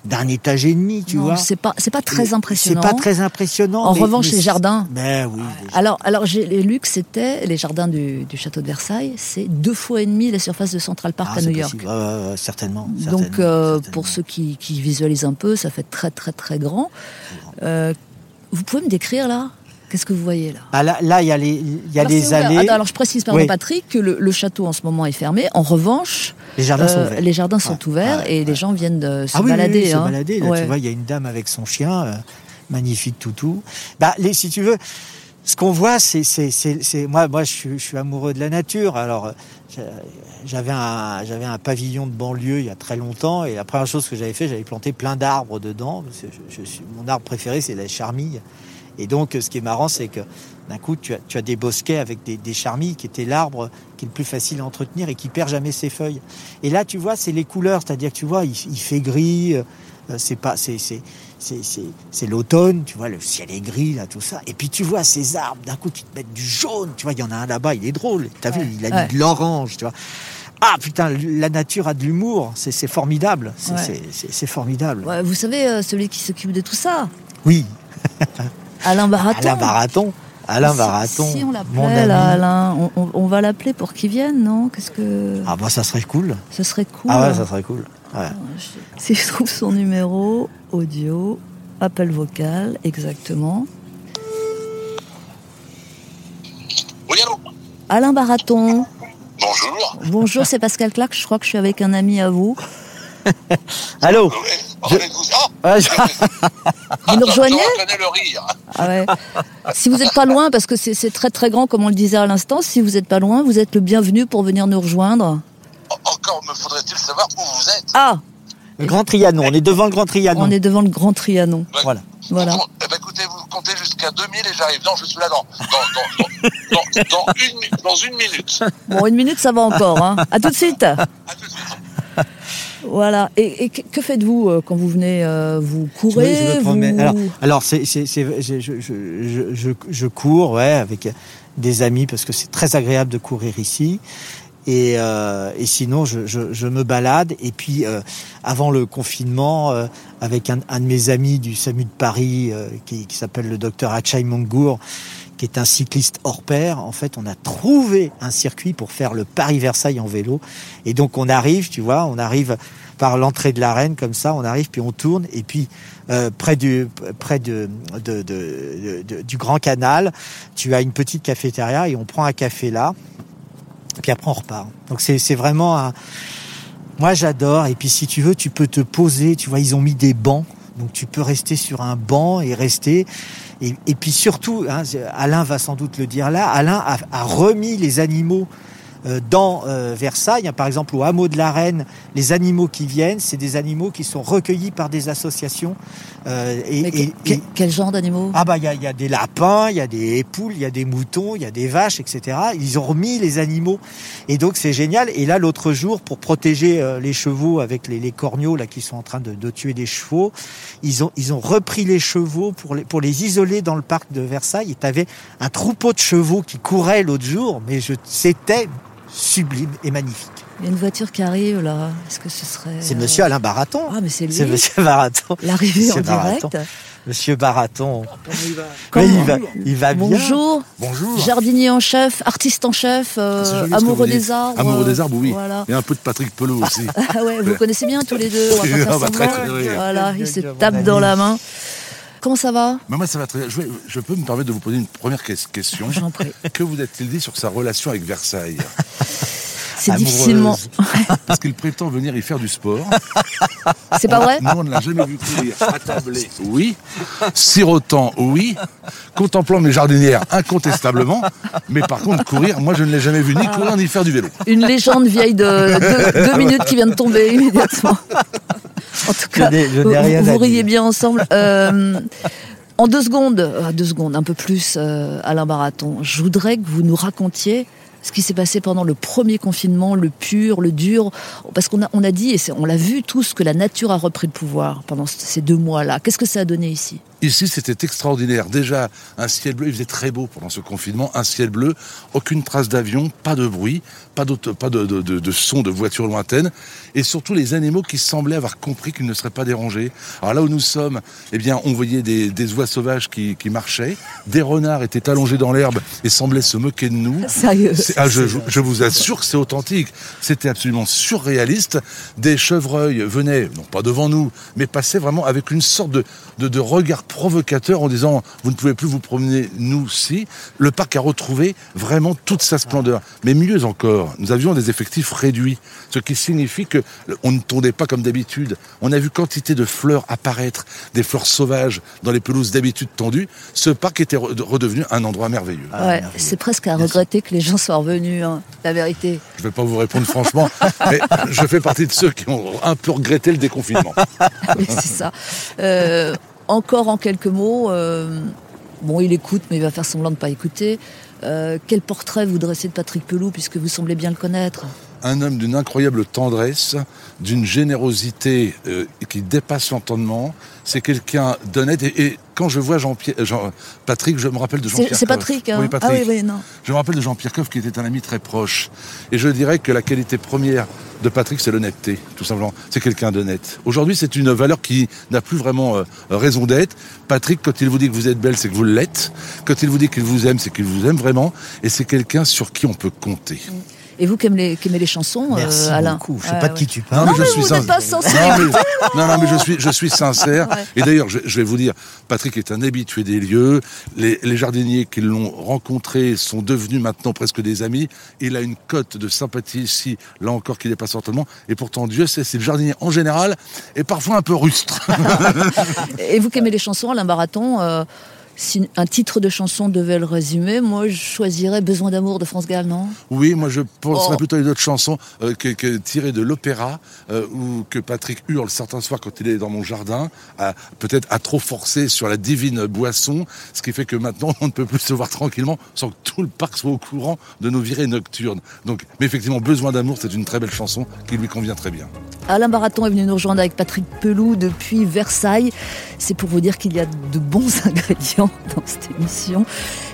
C: d'un étage et demi, tu
B: Non,
C: vois.
B: c'est pas, c'est pas très impressionnant.
C: C'est pas très impressionnant.
B: En
C: mais-
B: revanche,
C: mais
B: les jardins.
C: Ben oui. les
B: Alors, alors j'ai lu que c'était les jardins du, du château de Versailles, c'est deux fois et demi la surface de Central Park
C: Ah,
B: à New York.
C: possible. Certainement.
B: Donc,
C: certainement,
B: euh,
C: certainement.
B: pour ceux qui, qui visualisent un peu, ça fait très très très grand. Euh, vous pouvez me décrire là Qu'est-ce que vous voyez là
C: Ah, là, là, il y a les, il y a
B: alors,
C: des allées.
B: Attends, alors je précise, pardon
C: Oui.
B: Patrick, que le, le château en ce moment est fermé. En revanche,
C: les jardins sont
B: euh,
C: ouverts.
B: les jardins sont ouverts et les gens viennent de se
C: ah oui, oui,
B: balader.
C: oui, se
B: hein.
C: balader. Là,
B: Ouais.
C: tu vois, il y a une dame avec son chien, euh, magnifique toutou. Bah, les, si tu veux, ce qu'on voit, c'est, c'est, c'est, c'est- moi, moi, je suis, je suis amoureux de la nature. Alors, euh, j'a- j'avais un, j'avais un pavillon de banlieue il y a très longtemps, et la première chose que j'avais fait, j'avais planté plein d'arbres dedans. parce que je- je suis- mon arbre préféré, c'est la charmille. Et donc, ce qui est marrant, c'est que d'un coup, tu as, tu as des bosquets avec des, des charmilles qui étaient l'arbre qui est le plus facile à entretenir et qui perd jamais ses feuilles. Et là, tu vois, c'est les couleurs, c'est-à-dire que tu vois, il, il fait gris, euh, c'est pas, c'est, c'est, c'est, l'automne, tu vois, le ciel est gris, là, tout ça. Et puis tu vois ces arbres, d'un coup, tu te mets du jaune, tu vois, il y en a un là-bas, il est drôle, t'as vu, il a
B: Ouais.
C: mis de l'orange, tu vois. Ah putain, la nature a de l'humour, c'est, formidable, c'est,
B: Ouais.
C: formidable.
B: Ouais, vous savez, euh, celui qui s'occupe de tout ça,
C: Oui,
B: Alain Baraton.
C: Alain Baraton, Alain Baraton,
B: Si on Alain, on, on- on va l'appeler pour qu'il vienne, non? Qu'est-ce que.
C: Ah bah ça serait cool.
B: Ce serait cool.
C: Ah ouais, ça serait cool. Ouais.
B: Si je trouve son numéro, audio, appel vocal, exactement.
E: Oui, allô?
B: Alain Baraton,
E: Bonjour.
B: bonjour, c'est Pascal Clark, je crois que je suis avec un ami à vous.
C: Allô
E: Oui, vous. Ah,
C: je-
B: Vous nous rejoignez
E: je le rire.
B: Ah ouais. Si vous n'êtes pas loin, parce que c'est très très grand comme on le disait à l'instant, si vous n'êtes pas loin, vous êtes le bienvenu pour venir nous rejoindre.
F: Encore me faudrait-il savoir où vous êtes?
B: Ah,
C: Le Grand Trianon, on est devant le Grand Trianon.
B: on est devant le Grand Trianon.
F: Ouais.
C: Voilà.
B: Voilà.
F: Eh ben, écoutez, vous comptez jusqu'à 2000 et j'arrive. Non, je suis là dans, dans, dans, dans, dans, dans une, mi- dans une minute.
B: Bon, une minute, ça va encore. Hein. À tout de suite.
F: À tout de suite.
B: Voilà. Et, et que faites-vous euh, quand vous venez euh, Vous
C: Je
B: courez
C: je me
B: vous...
C: promène. Alors, alors c'est, je, je, je, je, je cours ouais, avec des amis parce que c'est très agréable de courir ici. Et, euh, et sinon, je, je, je me balade. Et puis, euh, avant le confinement, euh, avec un, un de mes amis du SAMU de Paris, qui, qui s'appelle le docteur Achai Mongour, qui est un cycliste hors pair, en fait, on a trouvé un circuit pour faire le Paris-Versailles en vélo. Et donc, on arrive, tu vois, on arrive par l'entrée de l'arène comme ça, on arrive, puis on tourne, et puis euh, près du près de, de, de- du Grand Canal, tu as une petite cafétéria et on prend un café là, puis après on repart. Donc c'est c'est vraiment un... Moi j'adore, et puis si tu veux, tu peux te poser, tu vois, ils ont mis des bancs, donc tu peux rester sur un banc et rester. Et, puis surtout, hein, Alain va sans doute le dire là, Alain a, remis les animaux dans euh, Versailles. Par exemple, au hameau de la Reine, les animaux qui viennent, c'est des animaux qui sont recueillis par des associations. Euh, et,
B: Mais que-
C: et-
B: que-
C: et-
B: quel genre d'animaux?
C: Ah bah il y y a des lapins, il y a des poules, il y a des moutons, il y a des vaches, etc. Ils ont remis les animaux et donc c'est génial. Et là l'autre jour, pour protéger euh, les chevaux avec les, les corneaux là qui sont en train de, de tuer des chevaux, ils ont ils ont repris les chevaux pour les pour les isoler dans le parc de Versailles. Et t'avais un troupeau de chevaux qui courait l'autre jour, mais je c'était sublime et magnifique.
B: Il y a une voiture qui arrive là. Est-ce que ce serait
C: C'est
B: euh,
C: Monsieur Alain Baraton.
B: Ah, mais c'est lui.
C: C'est Monsieur Baraton.
B: L'arrivée en
C: Monsieur Baraton.
B: direct.
C: Monsieur Baraton.
B: Comment
C: Mais il va, il va bien.
B: Bonjour.
G: Bonjour.
B: Jardinier en chef, artiste en chef, euh,
G: ce que
B: amoureux des arbres.
G: Amoureux
B: euh,
G: des arbres, oui.
B: Voilà.
G: Et un peu de Patrick Pelot aussi.
B: Ah ouais, vous connaissez bien tous les deux. On va pas faire
G: Ah bah, très, très bien.
B: Voilà, ils se
C: ami.
B: dans la main. Comment ça va
G: moi, ça va très bien. Je, vais- je peux me permettre de vous poser une première que- question.
B: J'en prie.
G: Que vous a-t-il dit sur sa relation avec Versailles?
B: C'est difficilement.
G: Parce qu'il prétend venir y faire du sport.
B: C'est pas vrai
G: Nous, on ne l'a jamais vu courir. Attablé, oui. Sirotant, oui. Contemplant mes jardinières, incontestablement. Mais par contre, courir, moi, je ne l'ai jamais vu ni courir ni faire du vélo.
B: Une légende vieille de deux, deux minutes qui vient de tomber immédiatement. En tout cas,
C: je
B: vous,
C: n'ai rien
B: vous riez bien ensemble. Euh, en deux secondes, euh, deux secondes, un peu plus, euh, Alain Baraton, je voudrais que vous nous racontiez ce qui s'est passé pendant le premier confinement, le pur, le dur, parce qu'on a, on a dit, et on l'a vu tous, que la nature a repris le pouvoir pendant ces deux mois-là. Qu'est-ce que ça a donné ici?
G: Ici, c'était extraordinaire. Déjà, un ciel bleu, il faisait très beau pendant ce confinement. Un ciel bleu, aucune trace d'avion, pas de bruit, pas, de, de, de, de son de voitures lointaines. Et surtout, les animaux qui semblaient avoir compris qu'ils ne seraient pas dérangés. Alors là où nous sommes, eh bien, on voyait des, des oies sauvages qui, qui marchaient. Des renards étaient allongés dans l'herbe et semblaient se moquer de nous.
B: Sérieux
G: ah, je, je- je vous assure que c'est authentique. C'était absolument surréaliste. Des chevreuils venaient, non pas devant nous, mais passaient vraiment avec une sorte de, de, de regard provocateur en disant vous ne pouvez plus vous promener nous si. Le parc a retrouvé vraiment toute sa splendeur. Mais mieux encore, nous avions des effectifs réduits, ce qui signifie que on ne tournait pas comme d'habitude. On a vu quantité de fleurs apparaître, des fleurs sauvages dans les pelouses d'habitude tendues. Ce parc était re- redevenu un endroit merveilleux.
C: Ah,
B: Ouais,
C: merveilleux.
B: c'est presque à regretter que les gens soient revenus, hein, la vérité.
G: Je ne vais pas vous répondre franchement, mais je fais partie de ceux qui ont un peu regretté le déconfinement.
B: C'est ça. Euh, encore en quelques mots, euh, bon, il écoute, mais il va faire semblant de ne pas écouter. Euh, quel portrait vous dressez de Patrick Pelou, puisque vous semblez bien le connaître?
G: Un homme d'une incroyable tendresse, d'une générosité euh, qui dépasse l'entendement. C'est quelqu'un d'honnête. Et, et quand je vois Jean-Pierre, Jean, Patrick, je me rappelle de Jean-Pierre.
B: c'est. Patrick, hein
G: Oui, Patrick.
B: Ah oui, oui, non.
G: Je me rappelle de Jean-Pierre Coff qui était un ami très proche. Et je dirais que la qualité première de Patrick, c'est l'honnêteté, tout simplement. C'est quelqu'un d'honnête. Aujourd'hui, c'est une valeur qui n'a plus vraiment euh, raison d'être. Patrick, quand il vous dit que vous êtes belle, c'est que vous l'êtes. Quand il vous dit qu'il vous aime, c'est qu'il vous aime vraiment. Et c'est quelqu'un sur qui on peut compter.
B: Et vous qui aimez les, qui aimez les chansons, euh,
C: Merci
B: Alain
C: beaucoup. Je sais
B: Ouais,
C: pas de qui tu parles.
B: Non,
G: mais je suis
B: vous
G: sin-
B: n'êtes pas censé
G: Non, mais, non, mais je suis, je suis sincère. Et d'ailleurs, je, je vais vous dire, Patrick est un habitué des lieux. Les, les jardiniers qui l'ont rencontré sont devenus maintenant presque des amis. Il a une cote de sympathie ici, là encore, qui dépasse certainement. Et pourtant, Dieu sait, c'est le jardinier en général, et parfois un peu rustre.
B: Et vous qui aimez les chansons, Alain Baraton, euh, Si un titre de chanson devait le résumer, moi je choisirais Besoin d'amour de France Gall, non?
G: Oui, moi je penserais
B: Oh.
G: plutôt à une autre chanson euh, que, que tirée de l'opéra, euh, ou que Patrick hurle certains soirs quand il est dans mon jardin, peut-être à trop forcer sur la divine boisson, ce qui fait que maintenant on ne peut plus se voir tranquillement sans que tout le parc soit au courant de nos virées nocturnes. Donc, mais effectivement, Besoin d'amour, c'est une très belle chanson qui lui convient très bien.
B: Alain Baraton est venu nous rejoindre avec Patrick Pelou depuis Versailles. C'est pour vous dire qu'il y a de bons ingrédients dans cette émission.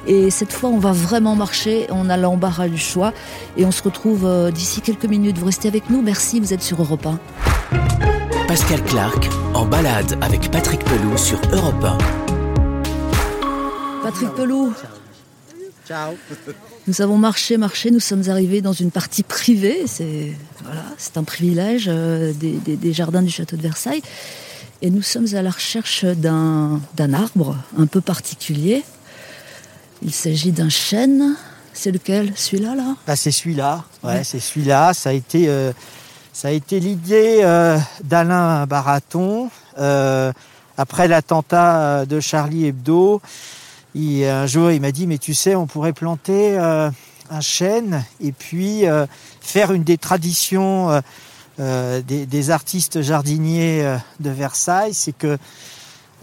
B: Et cette fois, on va vraiment marcher. On a l'embarras du choix. Et on se retrouve euh, d'ici quelques minutes. Vous restez avec nous. Merci, vous êtes sur Europe 1.
A: Pascal Clark en balade avec Patrick Pelou sur Europe 1.
B: Patrick Pelou,
C: Ciao.
B: nous avons marché, marché. Nous sommes arrivés dans une partie privée. C'est voilà, c'est un privilège euh, des, des- des jardins du château de Versailles. Et nous sommes à la recherche d'un d'un arbre un peu particulier. Il s'agit d'un chêne. C'est lequel? Celui-là, là?
C: Bah, c'est celui-là. Ouais,
B: Ouais.
C: c'est celui-là. Ça a été, euh, ça a été l'idée euh, d'Alain Baraton euh, après l'attentat de Charlie Hebdo. Il, un jour, il m'a dit, mais tu sais, on pourrait planter un chêne et puis faire une des traditions des, des artistes jardiniers euh, de Versailles, c'est que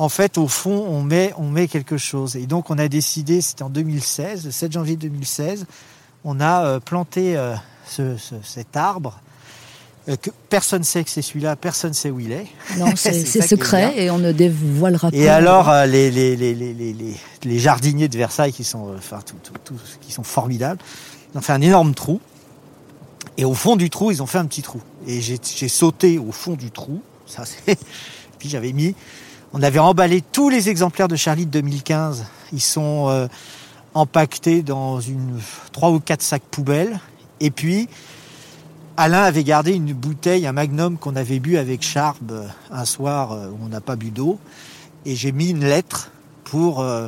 C: en fait, au fond, on met, on met quelque chose. Et donc, on a décidé, c'était en 2016, le 7 janvier 2016, on a euh, planté euh, ce- ce- cet arbre. euh, que personne ne sait que c'est celui-là, personne ne sait où il est.
B: Non, c'est secret et on ne dévoilera pas.
C: Et alors, euh, les, les, les, les, les, les- les jardiniers de Versailles, qui sont, euh, enfin, tout- qui sont formidables, ils ont fait un énorme trou. Et au fond du trou, ils ont fait un petit trou. Et j'ai sauté au fond du trou. Puis j'avais mis. On avait emballé tous les exemplaires de Charlie de 2015. Ils sont euh, empaquetés dans une trois ou quatre sacs poubelles. Et puis, Alain avait gardé une bouteille, un magnum qu'on avait bu avec Charb euh, un soir euh, où on n'a pas bu d'eau. Et j'ai mis une lettre pour, euh,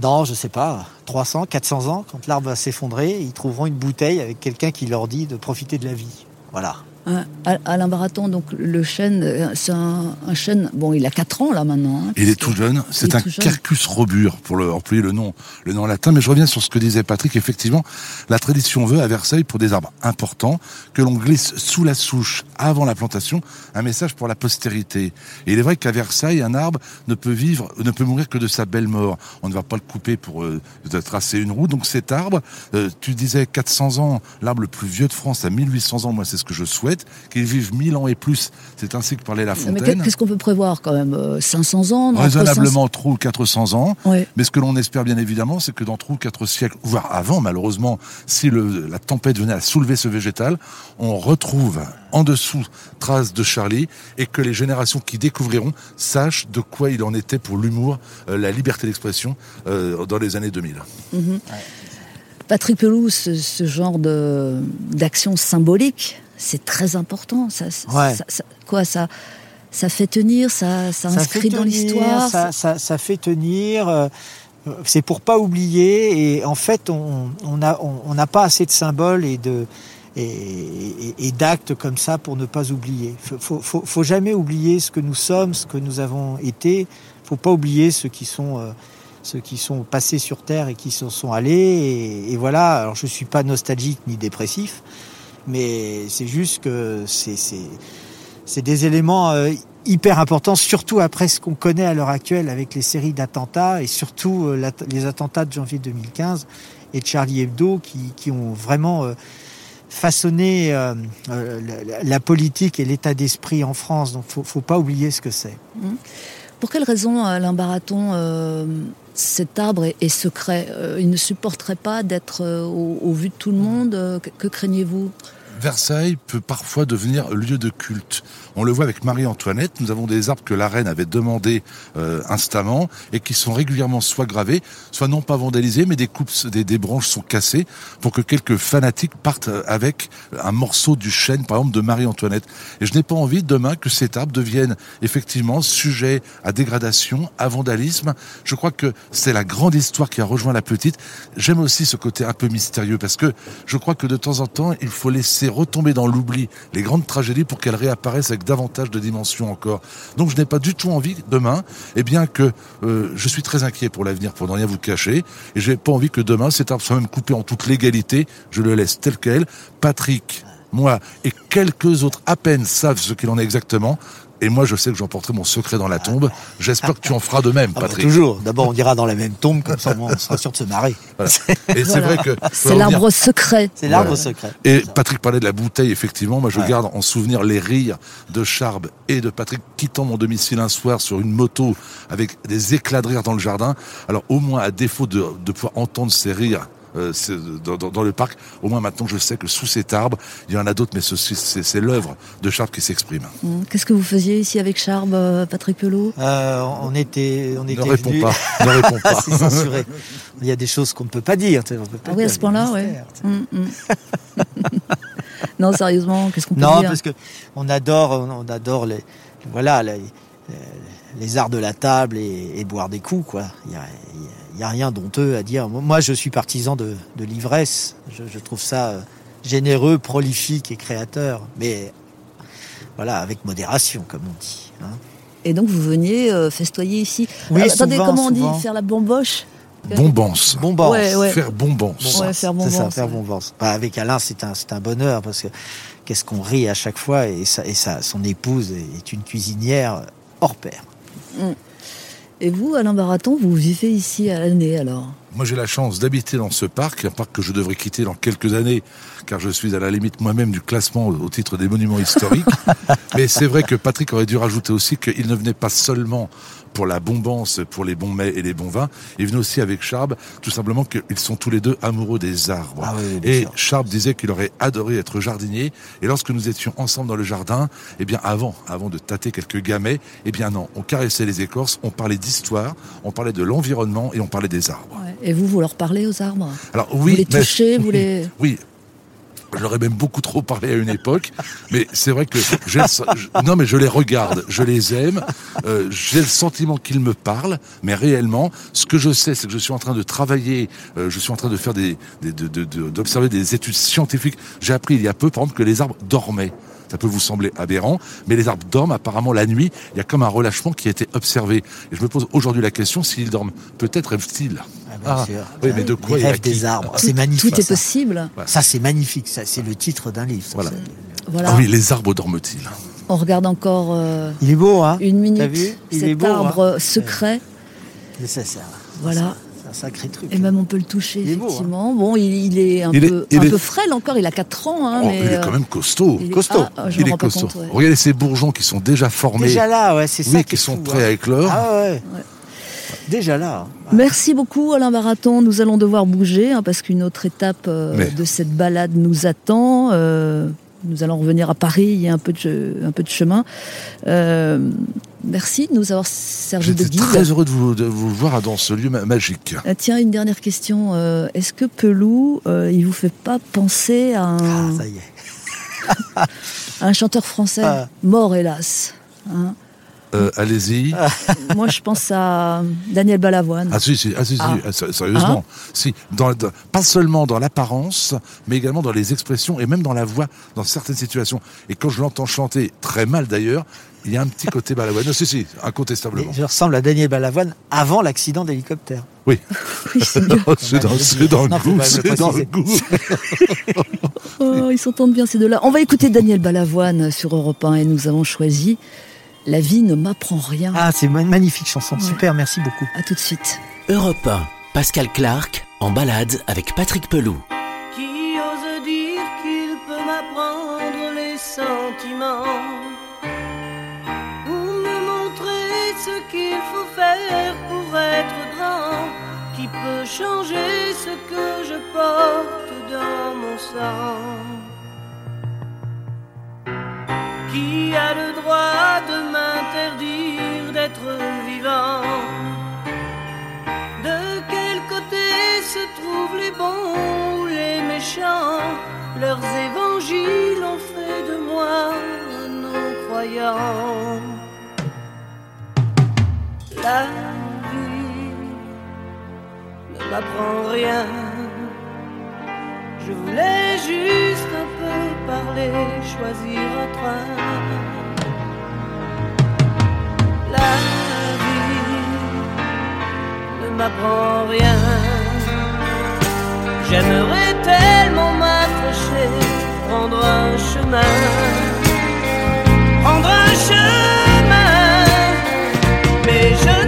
C: dans, je sais pas, 300, 400 ans, quand l'arbre va s'effondrer, ils trouveront une bouteille avec quelqu'un qui leur dit de profiter de la vie. Voilà.
B: Al- Alain Baraton, donc le chêne, euh, c'est un, un chêne. Bon, il a 4 ans là maintenant. hein,
G: Il est tout jeune, c'est
B: est
G: un. Quercus robur, pour le, employer le nom, le nom latin. Mais je reviens sur ce que disait Patrick. Effectivement, la tradition veut à Versailles, pour des arbres importants, que l'on glisse sous la souche, avant la plantation, un message pour la postérité. Et il est vrai qu'à Versailles, un arbre ne peut vivre, ne peut mourir que de sa belle mort. On ne va pas le couper pour euh, tracer une roue. Donc cet arbre, euh, tu disais 400 ans, l'arbre le plus vieux de France à 1800 ans, moi c'est ce que je souhaite, qu'il vive 1000 ans et plus. C'est ainsi que parlait La
B: Mais
G: Fontaine.
B: qu'est-ce qu'on peut prévoir quand même euh, 500 ans non, entre
G: Raisonnablement trop 400 ans.
B: 500 Ouais.
G: Mais ce que l'on espère bien évidemment, c'est que dans trop quatre siècles, voire avant malheureusement, si le, la tempête venait à soulever ce végétal, on retrouve en dessous traces de Charlie et que les générations qui découvriront sachent de quoi il en était pour l'humour, euh, la liberté d'expression euh, dans les années 2000.
B: Patrick Pelou, ce, ce genre de d'action symbolique, c'est très important. Ça, ça-
C: Ouais.
B: ça- ça- quoi, ça, ça fait tenir, ça, ça,
C: Ça
B: inscrit dans l'histoire.
C: Ça, ça, ça fait tenir. euh, C'est pour pas oublier. Et en fait, on on a on on n'a pas assez de symboles et de et, et- et d'actes comme ça pour ne pas oublier. Faut, faut, faut, jamais oublier ce que nous sommes, ce que nous avons été. Faut pas oublier ceux qui sont euh, ceux qui sont passés sur terre et qui s'en sont allés. Et, et voilà. Alors je suis pas nostalgique ni dépressif, mais c'est juste que c'est c'est des éléments euh, hyper importants, surtout après ce qu'on connaît à l'heure actuelle avec les séries d'attentats et surtout euh, les attentats de janvier 2015 et de Charlie Hebdo qui, qui ont vraiment euh, façonné euh, euh, la, la politique et l'état d'esprit en France. Donc faut, faut pas oublier ce que c'est.
B: Pour quelle raison, Alain Baraton, euh, cet arbre est, est secret Euh, Il ne supporterait pas d'être euh, au, au vu de tout le monde euh, Que, que craignez-vous?
G: Versailles peut parfois devenir lieu de culte. On le voit avec Marie-Antoinette. Nous avons des arbres que la reine avait demandé euh, instamment et qui sont régulièrement soit gravés, soit non pas vandalisés, mais des coupes, des, branches sont cassées pour que quelques fanatiques partent avec un morceau du chêne, par exemple, de Marie-Antoinette. Et je n'ai pas envie demain que cet arbre devienne effectivement sujet à dégradation, à vandalisme. Je crois que c'est la grande histoire qui a rejoint la petite. J'aime aussi ce côté un peu mystérieux parce que je crois que de temps en temps, il faut laisser laisser retomber dans l'oubli les grandes tragédies pour qu'elles réapparaissent avec davantage de dimensions encore. Donc je n'ai pas du tout envie demain, eh bien que euh, je suis très inquiet pour l'avenir, pour ne rien vous cacher, et j'ai pas envie que demain cet arbre soit même coupé en toute légalité. Je le laisse tel quel. Patrick, moi et quelques autres à peine savent ce qu'il en est exactement. Et moi, je sais que j'emporterai mon secret dans la tombe. J'espère que tu en feras de même,
C: Ah bah,
G: Patrick.
C: toujours. D'abord, on ira dans la même tombe, comme ça, on sera sûr de se marrer.
G: Voilà. Et c'est
B: Voilà.
G: vrai que
B: C'est l'arbre secret.
C: C'est l'arbre secret.
G: Et Patrick parlait de la bouteille, effectivement. Moi, je
C: Ouais.
G: garde en souvenir les rires de Charb et de Patrick quittant mon domicile un soir sur une moto avec des éclats de rire dans le jardin. Alors, au moins, à défaut de, de pouvoir entendre ces rires euh, dans, dans- dans le parc, au moins maintenant, je sais que sous cet arbre, il y en a d'autres, mais c'est c'est l'œuvre de Charb qui s'exprime.
B: Hum, Qu'est-ce que vous faisiez ici avec Charb, euh, Patrick Pelot?
C: Euh, on était, on
G: Ne
C: était
G: réponds
C: venus-
G: pas, ne réponds pas.
C: c'est censuré. Il y a des choses qu'on ne peut pas dire. tu sais, on peut pas
B: Ah oui, à ce point-là,
C: sais.
B: Hum, hum. non, sérieusement, qu'est-ce qu'on peut
C: Non,
B: dire?
C: parce que on adore, on on adore les, voilà, les, les arts de la table et, et boire des coups, quoi. Il y a, il y a rien d'honteux à dire. Moi, je suis partisan de, de l'ivresse. Je, je trouve ça euh, généreux, prolifique et créateur, mais voilà, avec modération, comme on dit. hein.
B: Et donc vous veniez euh, festoyer ici.
C: Oui,
B: attendez,
C: souvent,
B: comment on
C: souvent.
B: dit Faire la bamboche
G: Bombance.
C: Bon, bah,
B: Ouais, ouais.
G: Faire bombance.
B: Ouais, faire
C: c'est ça,
B: bombance,
C: faire
B: ouais.
C: bombance. Bah, avec Alain, c'est un, c'est un bonheur parce que qu'est-ce qu'on rit à chaque fois et, ça, et ça, son épouse est une cuisinière hors pair.
B: Et vous, Alain Baraton, vous vivez ici à l'année alors?
G: Moi, j'ai la chance d'habiter dans ce parc, un parc que je devrais quitter dans quelques années, car je suis à la limite moi-même du classement au au titre des monuments historiques. Mais c'est vrai que Patrick aurait dû rajouter aussi qu'il ne venait pas seulement pour la bombance, pour les bons mets et les bons vins, il venait aussi avec Charb, tout simplement qu'ils sont tous les deux amoureux des arbres.
C: Ah oui, oui, bien
G: et
C: sûr.
G: Charb disait qu'il aurait adoré être jardinier, et lorsque nous étions ensemble dans le jardin, eh bien avant, avant de tâter quelques gamets, eh bien non, on caressait les écorces, on parlait d'histoire, on parlait de l'environnement et on parlait des arbres.
B: Et vous, vous leur parlez aux arbres?
G: Alors
B: Vous
G: oui,
B: les
G: mais-
B: touchez, vous les...
G: oui. J'aurais même beaucoup trop parlé à une époque, mais c'est vrai que j'ai non mais je les regarde, je les aime, euh, j'ai le sentiment qu'ils me parlent, mais réellement, ce que je sais, c'est que je suis en train de travailler, euh, je suis en train de faire des, des- de- de- de- d'observer des études scientifiques. J'ai appris il y a peu, par exemple, que les arbres dormaient. Ça peut vous sembler aberrant, mais les arbres dorment apparemment la nuit. Il y a comme un relâchement qui a été observé. Et je me pose aujourd'hui la question s'ils dorment. Peut-être rêvent-ils?
C: bien sûr.
G: oui, mais de
C: Les
G: quoi a
C: rêves des arbres, c'est magnifique.
B: Tout est
C: ça.
B: possible.
C: Ça, c'est magnifique. Ça, c'est le titre d'un livre. ça,
G: Voilà. Ah oui, les arbres dorment-ils?
B: On regarde encore euh,
C: Il est beau, hein?
B: une minute
C: T'as vu? Il est
B: cet
C: hein?
B: arbre secret.
C: Ça, c'est un-
B: Voilà.
C: Sacré truc.
B: Et même on peut le toucher,
C: Il est beau, hein.
B: effectivement. Bon, il, il est un,
G: Il est-
B: peu,
G: il
B: un
G: est-
B: peu frêle encore, il a 4 ans. Hein,
G: Oh,
B: mais,
G: Il est quand même costaud.
B: il est-
C: costaud.
B: Ah,
G: Il est costaud.
B: compte, ouais.
G: Regardez ces bourgeons qui sont déjà formés.
C: Déjà là, ouais, c'est ça.
G: oui, qui sont
C: fou,
G: prêts
C: hein.
G: à éclore.
C: Ah ouais. Déjà là.
B: Merci beaucoup Alain Baraton. Nous allons devoir bouger hein, parce qu'une autre étape euh,
G: Mais-
B: de cette balade nous attend. Euh, nous allons revenir à Paris, il y a un peu de, un peu de chemin. Euh, merci de nous avoir servi de
G: J'étais
B: guide.
G: très heureux de vous, de vous voir dans ce lieu ma- magique.
B: Ah, tiens, une dernière question. Euh, Est-ce que Pelou, euh, il vous fait pas penser à un,
C: Ah, ça y est.
B: à un chanteur français
C: Ah.
B: mort hélas hein
G: Euh, Allez-y.
B: Moi, je pense à Daniel Balavoine.
G: Ah si, si, ah, si, si,
B: Ah.
G: ah, sé- sérieusement. si, dans, dans- pas seulement dans l'apparence, mais également dans les expressions et même dans la voix, dans certaines situations. Et quand je l'entends chanter, très mal d'ailleurs, il y a un petit côté balavoine. Non, si, si,
C: Mais
G: incontestablement.
C: je ressemble à Daniel Balavoine avant l'accident d'hélicoptère.
G: Oui,
B: Oui, c'est
G: dans,
C: le
G: dans goût, c'est dans le goût.
B: Oh, ils s'entendent bien ces deux-là. On va écouter Daniel Balavoine sur Europe 1 et nous avons choisi La vie ne m'apprend rien.
C: Ah, c'est une magnifique chanson. Super, merci beaucoup.
B: À tout de suite.
A: Europe 1, Pascal Clark, en balade avec Patrick Peloux.
H: Changer ce que je porte dans mon sang. Qui a le droit de m'interdire d'être vivant? De quel côté se trouvent les bons ou les méchants? Leurs évangiles ont fait de moi un non-croyant. Ne m'apprend rien. Je voulais juste un peu parler choisir un train. La vie ne m'apprend rien. J'aimerais tellement m'approcher, prendre un chemin, prendre un chemin, mais je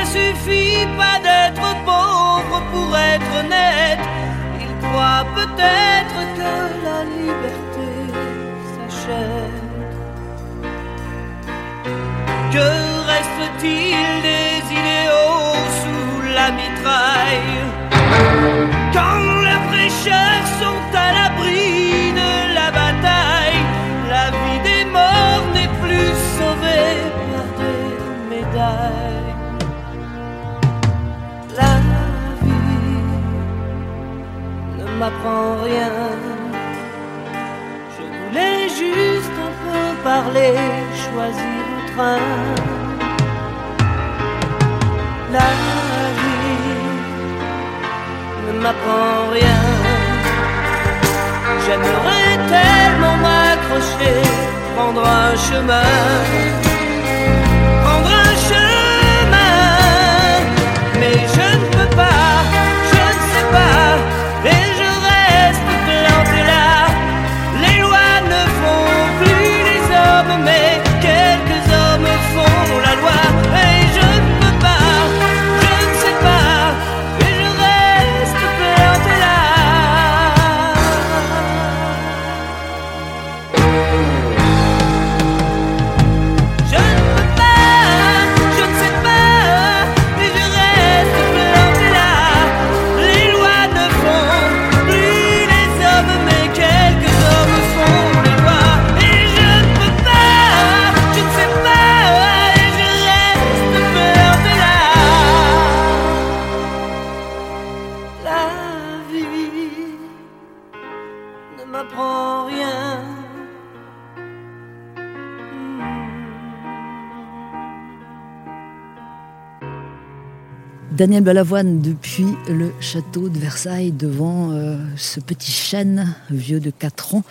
H: ne suffit pas d'être pauvre pour être honnête. Ils croient peut-être que la liberté s'achète. Que reste-t-il des idéaux sous la mitraille? Quand les prêcheurs sont à l'abri de la bataille, la vie des morts n'est plus sauvée par des médailles. M'apprend rien. Je voulais juste un peu parler, choisir un train. La vie ne m'apprend rien. J'aimerais tellement m'accrocher, prendre un chemin,
B: Daniel Balavoine depuis le château de Versailles devant euh, ce petit chêne vieux de 4 ans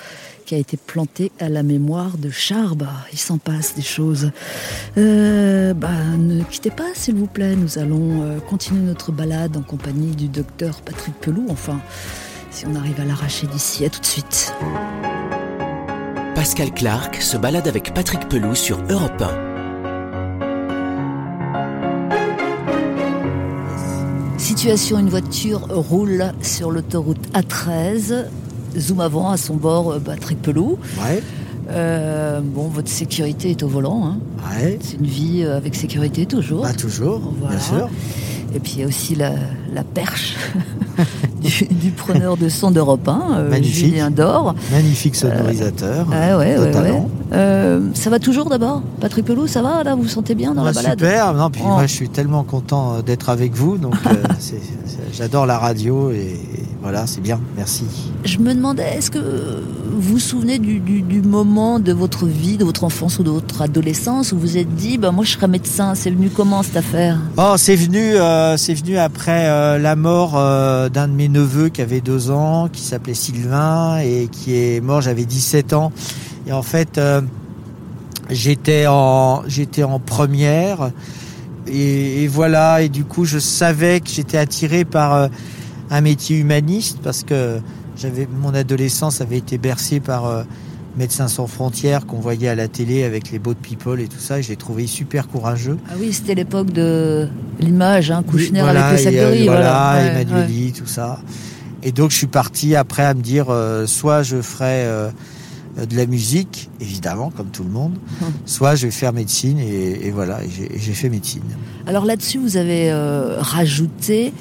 B: qui a été planté à la mémoire de Charbe. Il s'en passe des choses. Euh, bah, ne quittez pas s'il vous plaît. Nous allons euh, continuer notre balade en compagnie du docteur Patrick Pelou. Enfin, si on arrive à l'arracher d'ici. À tout de suite.
A: Pascal Clark se balade avec Patrick Pelou sur Europe 1.
B: Situation, une voiture roule sur l'autoroute A13. Zoom avant, à son bord, euh, Patrick Pelou.
C: Ouais,
B: Euh, bon, votre sécurité est au volant. hein.
C: ouais.
B: C'est une vie euh, avec sécurité toujours.
C: Toujours,
B: Voilà.
C: bien sûr.
B: Et puis il y a aussi la, la perche du, du preneur de son d'Europe 1, euh,
C: Magnifique.
B: Julien Dor.
C: Magnifique sonorisateur.
B: Ah ouais,
C: de
B: ouais, ouais.
C: talent.
B: Euh, ça va toujours d'abord? Patrick Pelou, ça va là? Vous vous sentez bien dans la balade?
C: super. Non, puis
B: Oh.
C: moi, je suis tellement content euh, d'être avec vous. Donc, euh, j'adore la radio et, et voilà, c'est bien. Merci.
B: Je me demandais, est-ce que vous vous souvenez du, du- du moment de votre vie, de votre enfance ou de votre adolescence où vous vous êtes dit, bah, moi je serais médecin C'est venu comment cette affaire?
C: Oh, c'est venu, euh, c'est venu après euh, la mort euh, d'un de mes neveux qui avait deux ans, qui s'appelait Sylvain et qui est mort. J'avais 17 ans. Et en fait, euh, j'étais en, en première. Et, voilà. Et du coup, je savais que j'étais attiré par euh, un métier humaniste parce que mon adolescence avait été bercée par euh, Médecins sans frontières qu'on voyait à la télé avec les boat people et tout ça. Et je l'ai trouvé super courageux.
B: Ah oui, c'était l'époque de l'image, hein, Kouchner
C: Voilà,
B: avec les sacs de riz.
C: Voilà,
B: Ouais, ouais.
C: Emmanueli, tout ça. Et donc je suis parti après à me dire, euh, soit je ferai euh, de la musique, évidemment, comme tout le monde, soit je vais faire médecine et, et voilà, et j'ai et j'ai fait médecine.
B: Alors là-dessus, vous avez euh, rajouté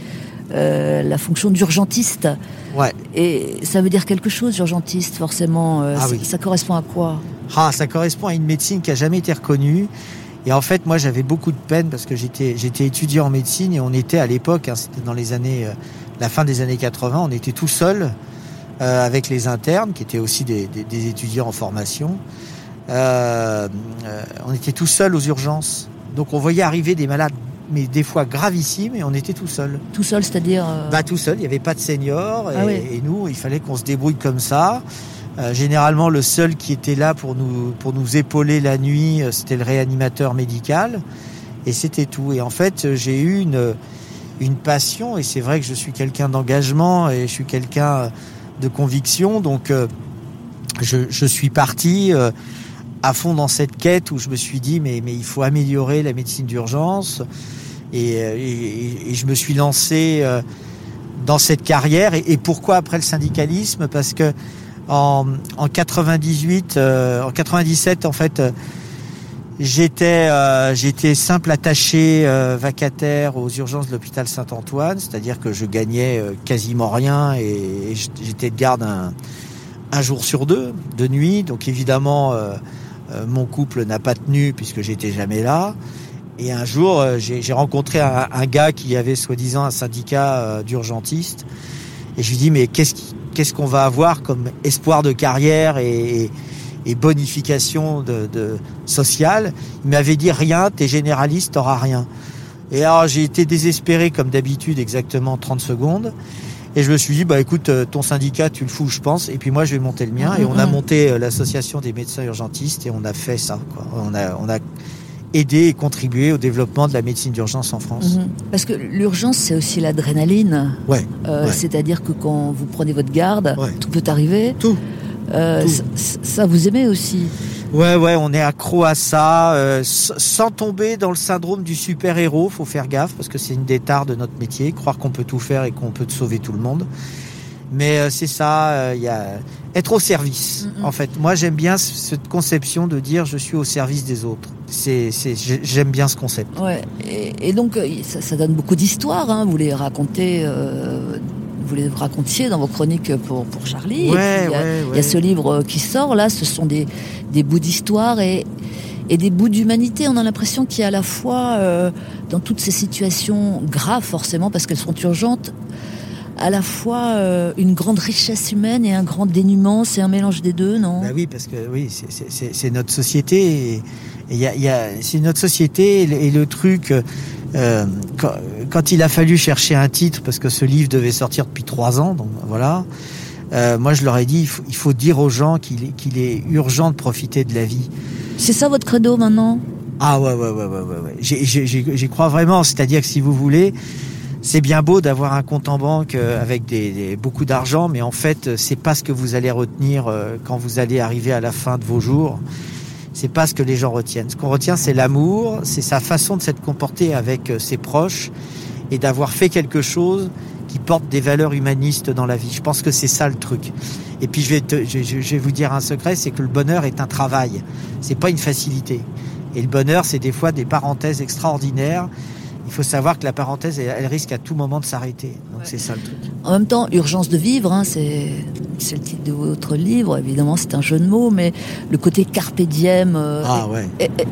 B: euh, la fonction d'urgentiste.
C: Ouais.
B: Et ça veut dire quelque chose, urgentiste, forcément. euh,
C: Ah
B: ça,
C: oui.
B: ça correspond à quoi?
C: Ah, ça correspond à une médecine qui a jamais été reconnue. Et en fait, moi, j'avais beaucoup de peine parce que j'étais j'étais étudiant en médecine et on était à l'époque, hein, c'était dans les années, euh, la fin des années 80, on était tout seul avec les internes qui étaient aussi des, des- des étudiants en formation. On était tout seul aux urgences. Donc on voyait arriver des malades, mais des fois gravissimes, et on était tout seul.
B: Tout seul, c'est-à-dire. euh,
C: Bah tout seul, il n'y avait pas de seniors et,
B: Ah
C: et nous, il fallait qu'on se débrouille comme ça. Euh, généralement, le seul qui était là pour nous pour nous épauler la nuit, euh, c'était le réanimateur médical, et c'était tout. Et en fait, euh, j'ai eu une une passion, et c'est vrai que je suis quelqu'un d'engagement et je suis quelqu'un de conviction, donc euh, je, je suis parti. Euh, à fond dans cette quête où je me suis dit mais mais il faut améliorer la médecine d'urgence et, euh, je me suis lancé euh, dans cette carrière. Et, pourquoi après le syndicalisme? Parce que en, en 98, euh, en 97, en fait, euh, j'étais euh, j'étais simple attaché euh, vacataire aux urgences de l'hôpital Saint-Antoine, c'est-à-dire que je gagnais euh, quasiment rien et, et j'étais de garde un, un jour sur deux de nuit. Donc évidemment, euh, euh, mon couple n'a pas tenu puisque j'étais jamais là. Et un jour, euh, j'ai rencontré un, un gars qui avait soi-disant un syndicat euh, d'urgentistes. Et je lui dis, mais qu'est-ce qu'on va avoir comme espoir de carrière et, et bonification de, de sociale Il m'avait dit, rien, t'es généraliste, t'auras rien. Et alors j'ai été désespéré comme d'habitude, exactement 30 secondes. Et je me suis dit, bah écoute, euh, ton syndicat, tu le fous, je pense. Et puis moi, je vais monter le mien. Et on a
B: Mhm.
C: monté euh, l'association des médecins urgentistes et on a fait ça. Quoi. On a, on a aidé et contribué au développement de la médecine d'urgence en France.
B: mhm. Parce que l'urgence, c'est aussi l'adrénaline.
C: Ouais.
B: Euh,
C: Ouais.
B: C'est-à-dire que quand vous prenez votre garde,
C: Ouais.
B: tout peut arriver.
C: Tout.
B: Euh,
C: Tout.
B: Ça, ça, vous aimez aussi?
C: Ouais, ouais, on est accro à ça, euh, sans tomber dans le syndrome du super-héros. Faut faire gaffe parce que c'est une des tares de notre métier, croire qu'on peut tout faire et qu'on peut sauver tout le monde. Mais euh, c'est ça, il y a être au service. En fait, moi j'aime bien cette conception de dire je suis au service des autres. C'est, j'aime bien ce concept.
B: Ouais. Et, et donc, euh, ça, ça donne beaucoup d'histoires. Hein. Vous les racontez. euh, vous les racontiez dans vos chroniques pour, pour Charlie.
C: Ouais,
B: il y
C: ouais,
B: a ce livre qui sort là, ce sont des, des bouts d'histoire et, et des bouts d'humanité. On a l'impression qu'il y a à la fois, euh, dans toutes ces situations graves forcément, parce qu'elles sont urgentes, à la fois euh, une grande richesse humaine et un grand dénuement. C'est un mélange des deux, non?
C: Bah oui, parce que oui, c'est- notre société. Il y a, y a- c'est notre société et le, et le truc. euh, quand, quand il a fallu chercher un titre, parce que ce livre devait sortir depuis trois ans, donc voilà. euh, moi, je leur ai dit, il faut, il faut dire aux gens qu'il est, qu'il est urgent de profiter de la vie.
B: C'est ça votre credo maintenant?
C: Ah ouais, ouais, ouais, ouais, ouais. ouais. J'y crois vraiment. C'est-à-dire que si vous voulez, c'est bien beau d'avoir un compte en banque euh, avec beaucoup d'argent, mais en fait, euh, c'est pas ce que vous allez retenir euh, quand vous allez arriver à la fin de vos jours. C'est pas ce que les gens retiennent. Ce qu'on retient, c'est l'amour, c'est sa façon de s'être comporté avec ses proches et d'avoir fait quelque chose qui porte des valeurs humanistes dans la vie. Je pense que c'est ça le truc. Et puis je vais, je vais vous dire un secret, c'est que le bonheur est un travail. C'est pas une facilité. Et le bonheur, c'est des fois des parenthèses extraordinaires. Il faut savoir que la parenthèse, elle, elle risque à tout moment de s'arrêter. Donc c'est ça le truc.
B: En même temps, urgence de vivre, hein, c'est c'est le titre de votre livre. Évidemment, c'est un jeu de mots, mais le côté carpe diem. euh,
C: Ah ouais.
B: est- est-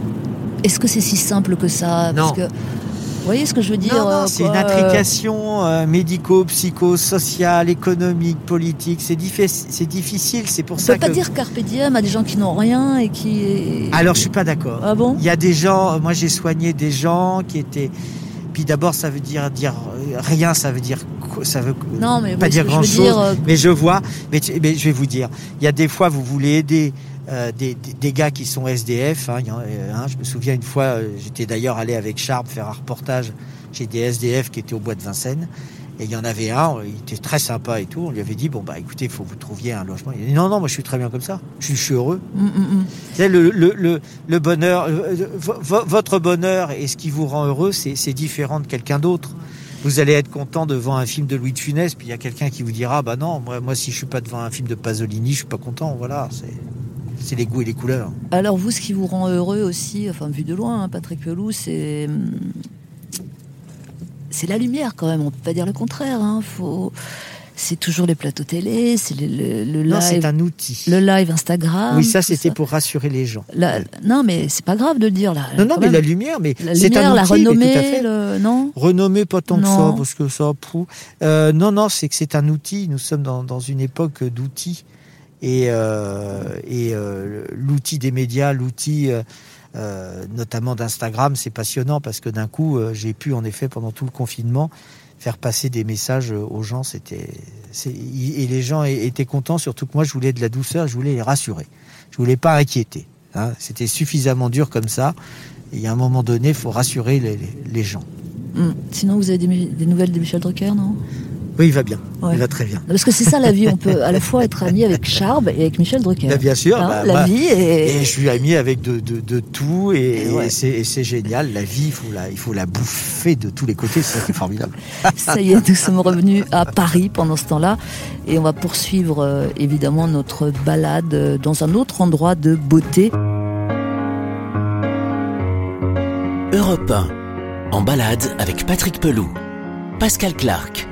B: Est-ce que c'est si simple que ça?
C: Non.
B: Parce que, vous voyez ce que je veux dire
C: Non, non,
B: euh,
C: c'est une
B: euh,
C: intrication euh, médico, psycho, sociale, économique, politique. C'est diffi- c'est difficile. C'est pour
B: On
C: ça
B: peut pas
C: que.
B: dire carpe diem à des gens qui n'ont rien et qui.
C: Alors je suis pas d'accord.
B: Ah bon?
C: Il y a des gens, moi j'ai soigné des gens qui étaient. Puis d'abord ça veut dire dire euh, rien, ça veut dire quoi ça veut
B: Non, mais
C: pas dire grand chose.
B: dire, euh,
C: Mais je vois, mais, je vais vous dire, il y a des fois vous voulez aider euh, des, des, des gars qui sont SDF. Hein, euh, hein, je me souviens une fois, j'étais d'ailleurs allé avec Charles faire un reportage chez des SDF qui étaient au bois de Vincennes. Et il y en avait un, il était très sympa et tout. On lui avait dit bon bah écoutez, il faut que vous trouviez un logement. Il a dit non non, moi je suis très bien comme ça. Je suis, je suis heureux.
B: hum.
C: Tu sais, le, le, le, le bonheur, euh, vo- votre bonheur et ce qui vous rend heureux, c'est c'est différent de quelqu'un d'autre. Vous allez être content devant un film de Louis de Funès, puis il y a quelqu'un qui vous dira, bah non, moi, moi si je suis pas devant un film de Pasolini, je suis pas content. Voilà, c'est c'est les goûts et les couleurs.
B: Alors vous, ce qui vous rend heureux aussi, enfin vu de loin, hein, Patrick Pelou, c'est hum, c'est la lumière quand même. On peut pas dire le contraire. Hein. Faut c'est toujours les plateaux télé, c'est le, le, le
C: Non, c'est
B: live,
C: un outil.
B: le live Instagram.
C: oui, ça c'était pour rassurer les gens.
B: La- non, mais c'est pas grave de le dire là.
C: Non, non, mais
B: même.
C: la lumière, mais
B: La
C: c'est
B: lumière,
C: un
B: la
C: outil, mais tout à
B: renommée,
C: fait.
B: le... non
C: Renommé pas tant que
B: Non.
C: ça, parce que ça prouve. Euh, non, non, c'est que c'est un outil. Nous sommes dans, dans une époque d'outils. Et, euh, et euh, l'outil des médias, l'outil euh, euh, notamment d'Instagram, c'est passionnant parce que d'un coup, euh, j'ai pu, en effet, pendant tout le confinement, faire passer des messages aux gens. C'était, et les gens étaient contents, surtout que moi, je voulais de la douceur, je voulais les rassurer. Je voulais pas inquiéter. hein. C'était suffisamment dur comme ça. Et il y a un moment donné, il faut rassurer les gens.
B: Hum. Sinon, vous avez des, des nouvelles de Michel Drucker, non?
C: Oui, il va bien.
B: Ouais.
C: Il va très bien.
B: Parce que c'est ça la vie, on peut à la fois être ami avec Charb et avec Michel Drucker.
C: Bah, bien sûr.
B: Hein,
C: bah,
B: la
C: moi-
B: vie
C: Et je suis ami avec de, de, de tout et,
B: Et ouais.
C: et c'est génial. La vie, il faut la, il faut la bouffer de tous les côtés. C'est ça qui est formidable.
B: Ça y est, nous sommes revenus à Paris pendant ce temps-là et on va poursuivre euh, évidemment notre balade euh, dans un autre endroit de beauté.
A: Europe 1, en balade avec Patrick Pelou. Pascal Clark.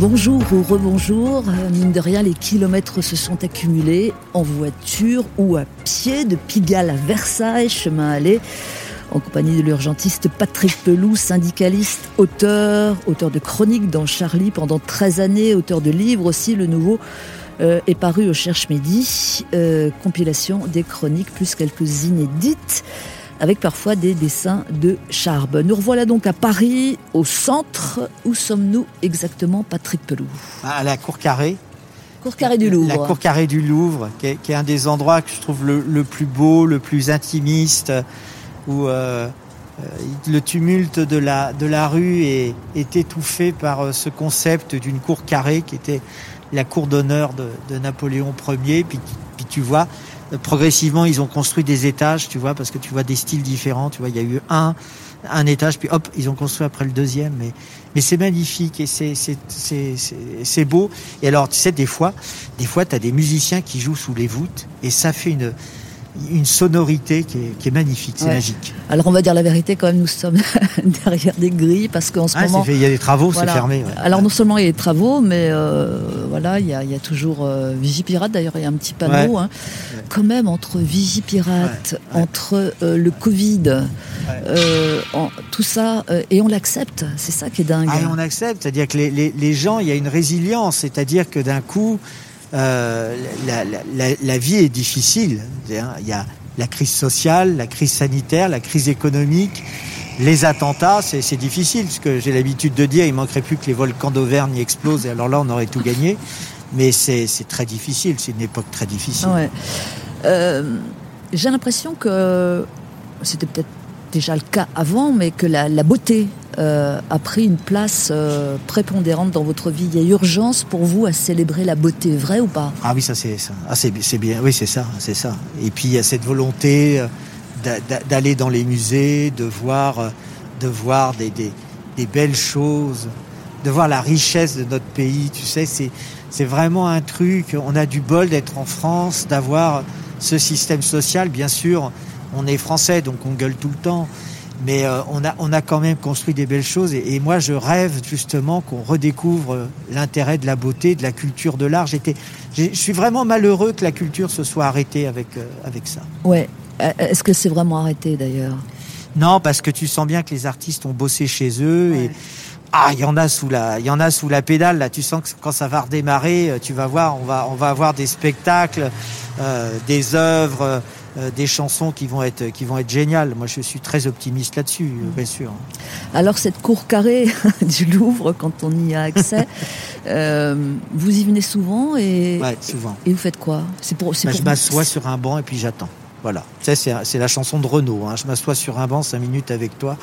B: Bonjour ou rebonjour, Euh, mine de rien les kilomètres se sont accumulés en voiture ou à pied de Pigalle à Versailles, chemin allé, en compagnie de l'urgentiste Patrick Pelou, syndicaliste, auteur, auteur de chroniques dans Charlie pendant 13 années, auteur de livres aussi, le nouveau euh, est paru au Cherche Midi, euh, compilation des chroniques plus quelques inédites avec parfois des dessins de Charbe. Nous revoilà donc à Paris, au centre. Où sommes-nous exactement, Patrick Pelou
C: À la cour carrée.
B: Cour carré du Louvre.
C: La cour carrée du Louvre, qui est, qui est un des endroits que je trouve le, le plus beau, le plus intimiste, où euh, euh, le tumulte de la, de la rue est, est étouffé par euh, ce concept d'une cour carrée qui était la cour d'honneur de, de Napoléon Ier. Puis, puis tu vois, progressivement, ils ont construit des étages, tu vois, parce que tu vois des styles différents. Tu vois, il y a eu un, un étage, puis hop, ils ont construit après le deuxième. Mais, mais c'est magnifique et c'est, c'est, c'est, c'est, beau. Et alors, tu sais, des fois, des fois, tu as des musiciens qui jouent sous les voûtes et ça fait une, une sonorité qui est, qui est magnifique, c'est
B: Ouais.
C: magique.
B: Alors on va dire la vérité quand même, nous sommes derrière des grilles parce qu'en ce
C: Ah,
B: moment...
C: fait, il y a des travaux,
B: Voilà.
C: c'est fermé. ouais.
B: Alors non seulement il y a des travaux, mais euh, voilà, il y a, il y a toujours euh, Vigipirate. D'ailleurs, il y a un petit panneau. hein. Quand même entre Vigipirate, entre euh, le Covid, en- tout ça, et on l'accepte. C'est ça qui est dingue.
C: Ah, et on accepte, c'est-à-dire que les, les, les gens, il y a une résilience, c'est-à-dire que d'un coup, euh, la, vie est difficile. Il y a la crise sociale, la crise sanitaire, la crise économique, les attentats, c'est difficile, parce que j'ai l'habitude de dire, il manquerait plus que les volcans d'Auvergne explosent, et alors là, on aurait tout gagné. Mais c'est très difficile, c'est une époque très difficile.
B: Euh, J'ai l'impression que c'était peut-être déjà le cas avant, mais que la beauté euh, a pris une place euh, prépondérante dans votre vie. Il y a urgence pour vous à célébrer la beauté, vrai ou pas?
C: Ah oui, ça c'est ça. Ah c'est bien. Oui, c'est ça, c'est ça. Et puis il y a cette volonté euh, d'a- d'a- d'aller dans les musées, de voir, de voir des belles choses, de voir la richesse de notre pays. Tu sais, c'est c'est vraiment un truc. On a du bol d'être en France, d'avoir ce système social. Bien sûr, on est français, donc on gueule tout le temps. Mais euh, on, a, on a quand même construit des belles choses. Et, et moi, je rêve justement qu'on redécouvre euh, l'intérêt de la beauté, de la culture, de l'art. J'étais, je suis vraiment malheureux que la culture se soit arrêtée avec, euh, avec ça.
B: Ouais. Est-ce que c'est vraiment arrêté d'ailleurs?
C: Non, parce que tu sens bien que les artistes ont bossé chez eux et ah, il y en a sous la, il y en a sous la pédale. Là, tu sens que quand ça va redémarrer, tu vas voir, on va, on va avoir des spectacles, euh, des œuvres, euh, des chansons qui vont être, qui vont être géniales. Moi, je suis très optimiste là-dessus, euh, bien sûr.
B: Alors cette cour carrée du Louvre, quand on y a accès, euh, vous y venez souvent et,
C: Ouais, souvent.
B: et vous faites quoi? C'est pour,
C: Bah,
B: pour
C: je m'assois sur un banc et puis j'attends. Voilà. Sais, c'est, c'est la chanson de Renaud. Hein. Je m'assois sur un banc cinq minutes avec toi.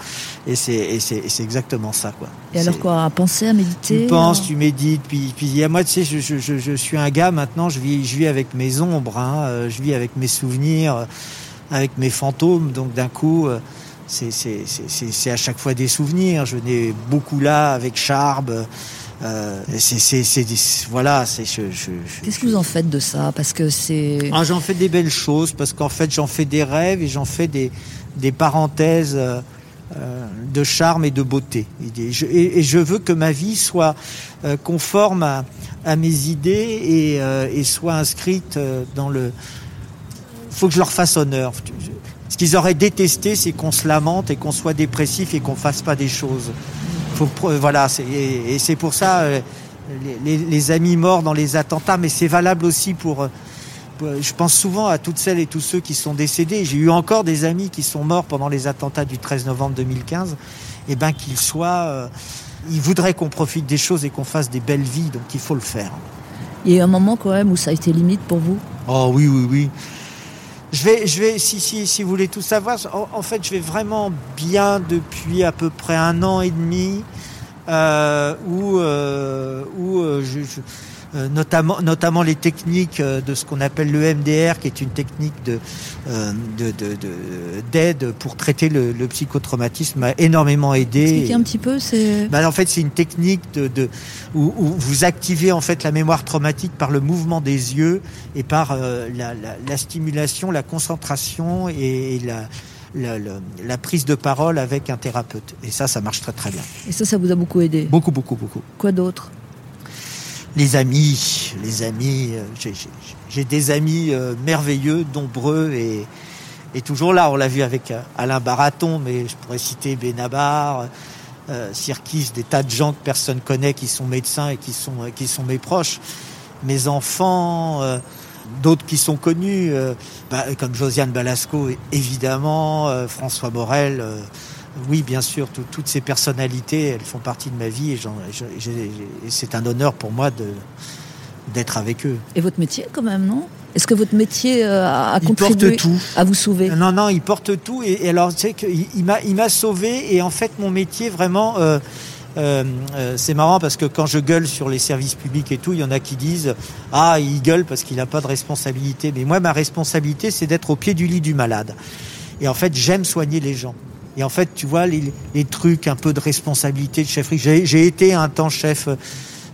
C: Et c'est, et c'est, et c'est exactement ça, quoi.
B: Et alors quoi À penser, à méditer
C: Tu penses,
B: euh,
C: tu médites, puis, puis à moi, tu sais, je, je, je, je suis un gars maintenant, je vis, je vis avec mes ombres, hein, euh, je vis avec mes souvenirs, euh, avec mes fantômes, donc d'un coup, euh, c'est, c'est, c'est, c'est, c'est à chaque fois des souvenirs. Je venais beaucoup là avec Charbe, Euh, c'est, c'est, c'est des- voilà, c'est, je, je- je-
B: Qu'est-ce que vous en faites de ça Parce que c'est.
C: Ah, j'en fais des belles choses parce qu'en fait, j'en fais des rêves et j'en fais des, des parenthèses euh, euh, de charme et de beauté. Et je, et- et je veux que ma vie soit euh, conforme à, à mes idées et, euh, et soit inscrite euh, dans le. faut que je leur fasse honneur. Ce qu'ils auraient détesté, c'est qu'on se lamente et qu'on soit dépressif et qu'on fasse pas des choses. Voilà, et, et c'est pour ça euh, les, amis morts dans les attentats, mais c'est valable aussi pour. euh, pour- Je pense souvent à toutes celles et tous ceux qui sont décédés. J'ai eu encore des amis qui sont morts pendant les attentats du 13 novembre 2015. Et ben qu'ils soient, euh, ils voudraient qu'on profite des choses et qu'on fasse des belles vies, donc il faut le faire.
B: Il y a eu un moment quand même où ça a été limite pour vous?
C: Oh oui, oui, oui. Je vais, je vais, si, si, si vous voulez tout savoir, en, fait, je vais vraiment bien depuis à peu près un an et demi, euh, où, euh, euh, je, je- euh, notamment, notamment les techniques euh, de ce qu'on appelle le MDR, qui est une technique de euh, de- de- de- d'aide pour traiter le, le psychotraumatisme, m'a énormément aidé.
B: Expliquez un petit peu, c'est.
C: Ben, en fait, c'est une technique de, de où, où vous activez en fait la mémoire traumatique par le mouvement des yeux et par euh, la, la- la stimulation, la concentration et, et la, la, la- la prise de parole avec un thérapeute. Et ça, ça marche très très bien.
B: Et ça, ça vous a beaucoup aidé?
C: Beaucoup, beaucoup, beaucoup.
B: Quoi d'autre?
C: Les amis, les amis, euh, j'ai- des amis euh, merveilleux, nombreux et, toujours là. On l'a vu avec euh, Alain Baraton, mais je pourrais citer Benabar, Sirkis, des tas de gens que personne connaît qui sont médecins et qui sont, mes proches. Mes enfants, d'autres qui sont connus, bah, comme Josiane Balasco, évidemment, François Morel. Oui, bien sûr, tout- toutes ces personnalités, elles font partie de ma vie et, c'est un honneur pour moi de d'être avec eux.
B: Et votre métier quand même, non? Est-ce que votre métier euh, a a contribué
C: tout.
B: à vous sauver?
C: Non, non, il porte tout. Et, et alors, tu sais qu'il il m'a, il m'a sauvé. Et en fait, mon métier, vraiment, euh, euh, c'est marrant parce que quand je gueule sur les services publics et tout, il y en a qui disent Ah, il gueule parce qu'il n'a pas de responsabilité. Mais moi, ma responsabilité, c'est d'être au pied du lit du malade. Et en fait, j'aime soigner les gens. Et en fait, tu vois, les, les trucs, un peu de responsabilité de chefferie. J'ai, été un temps chef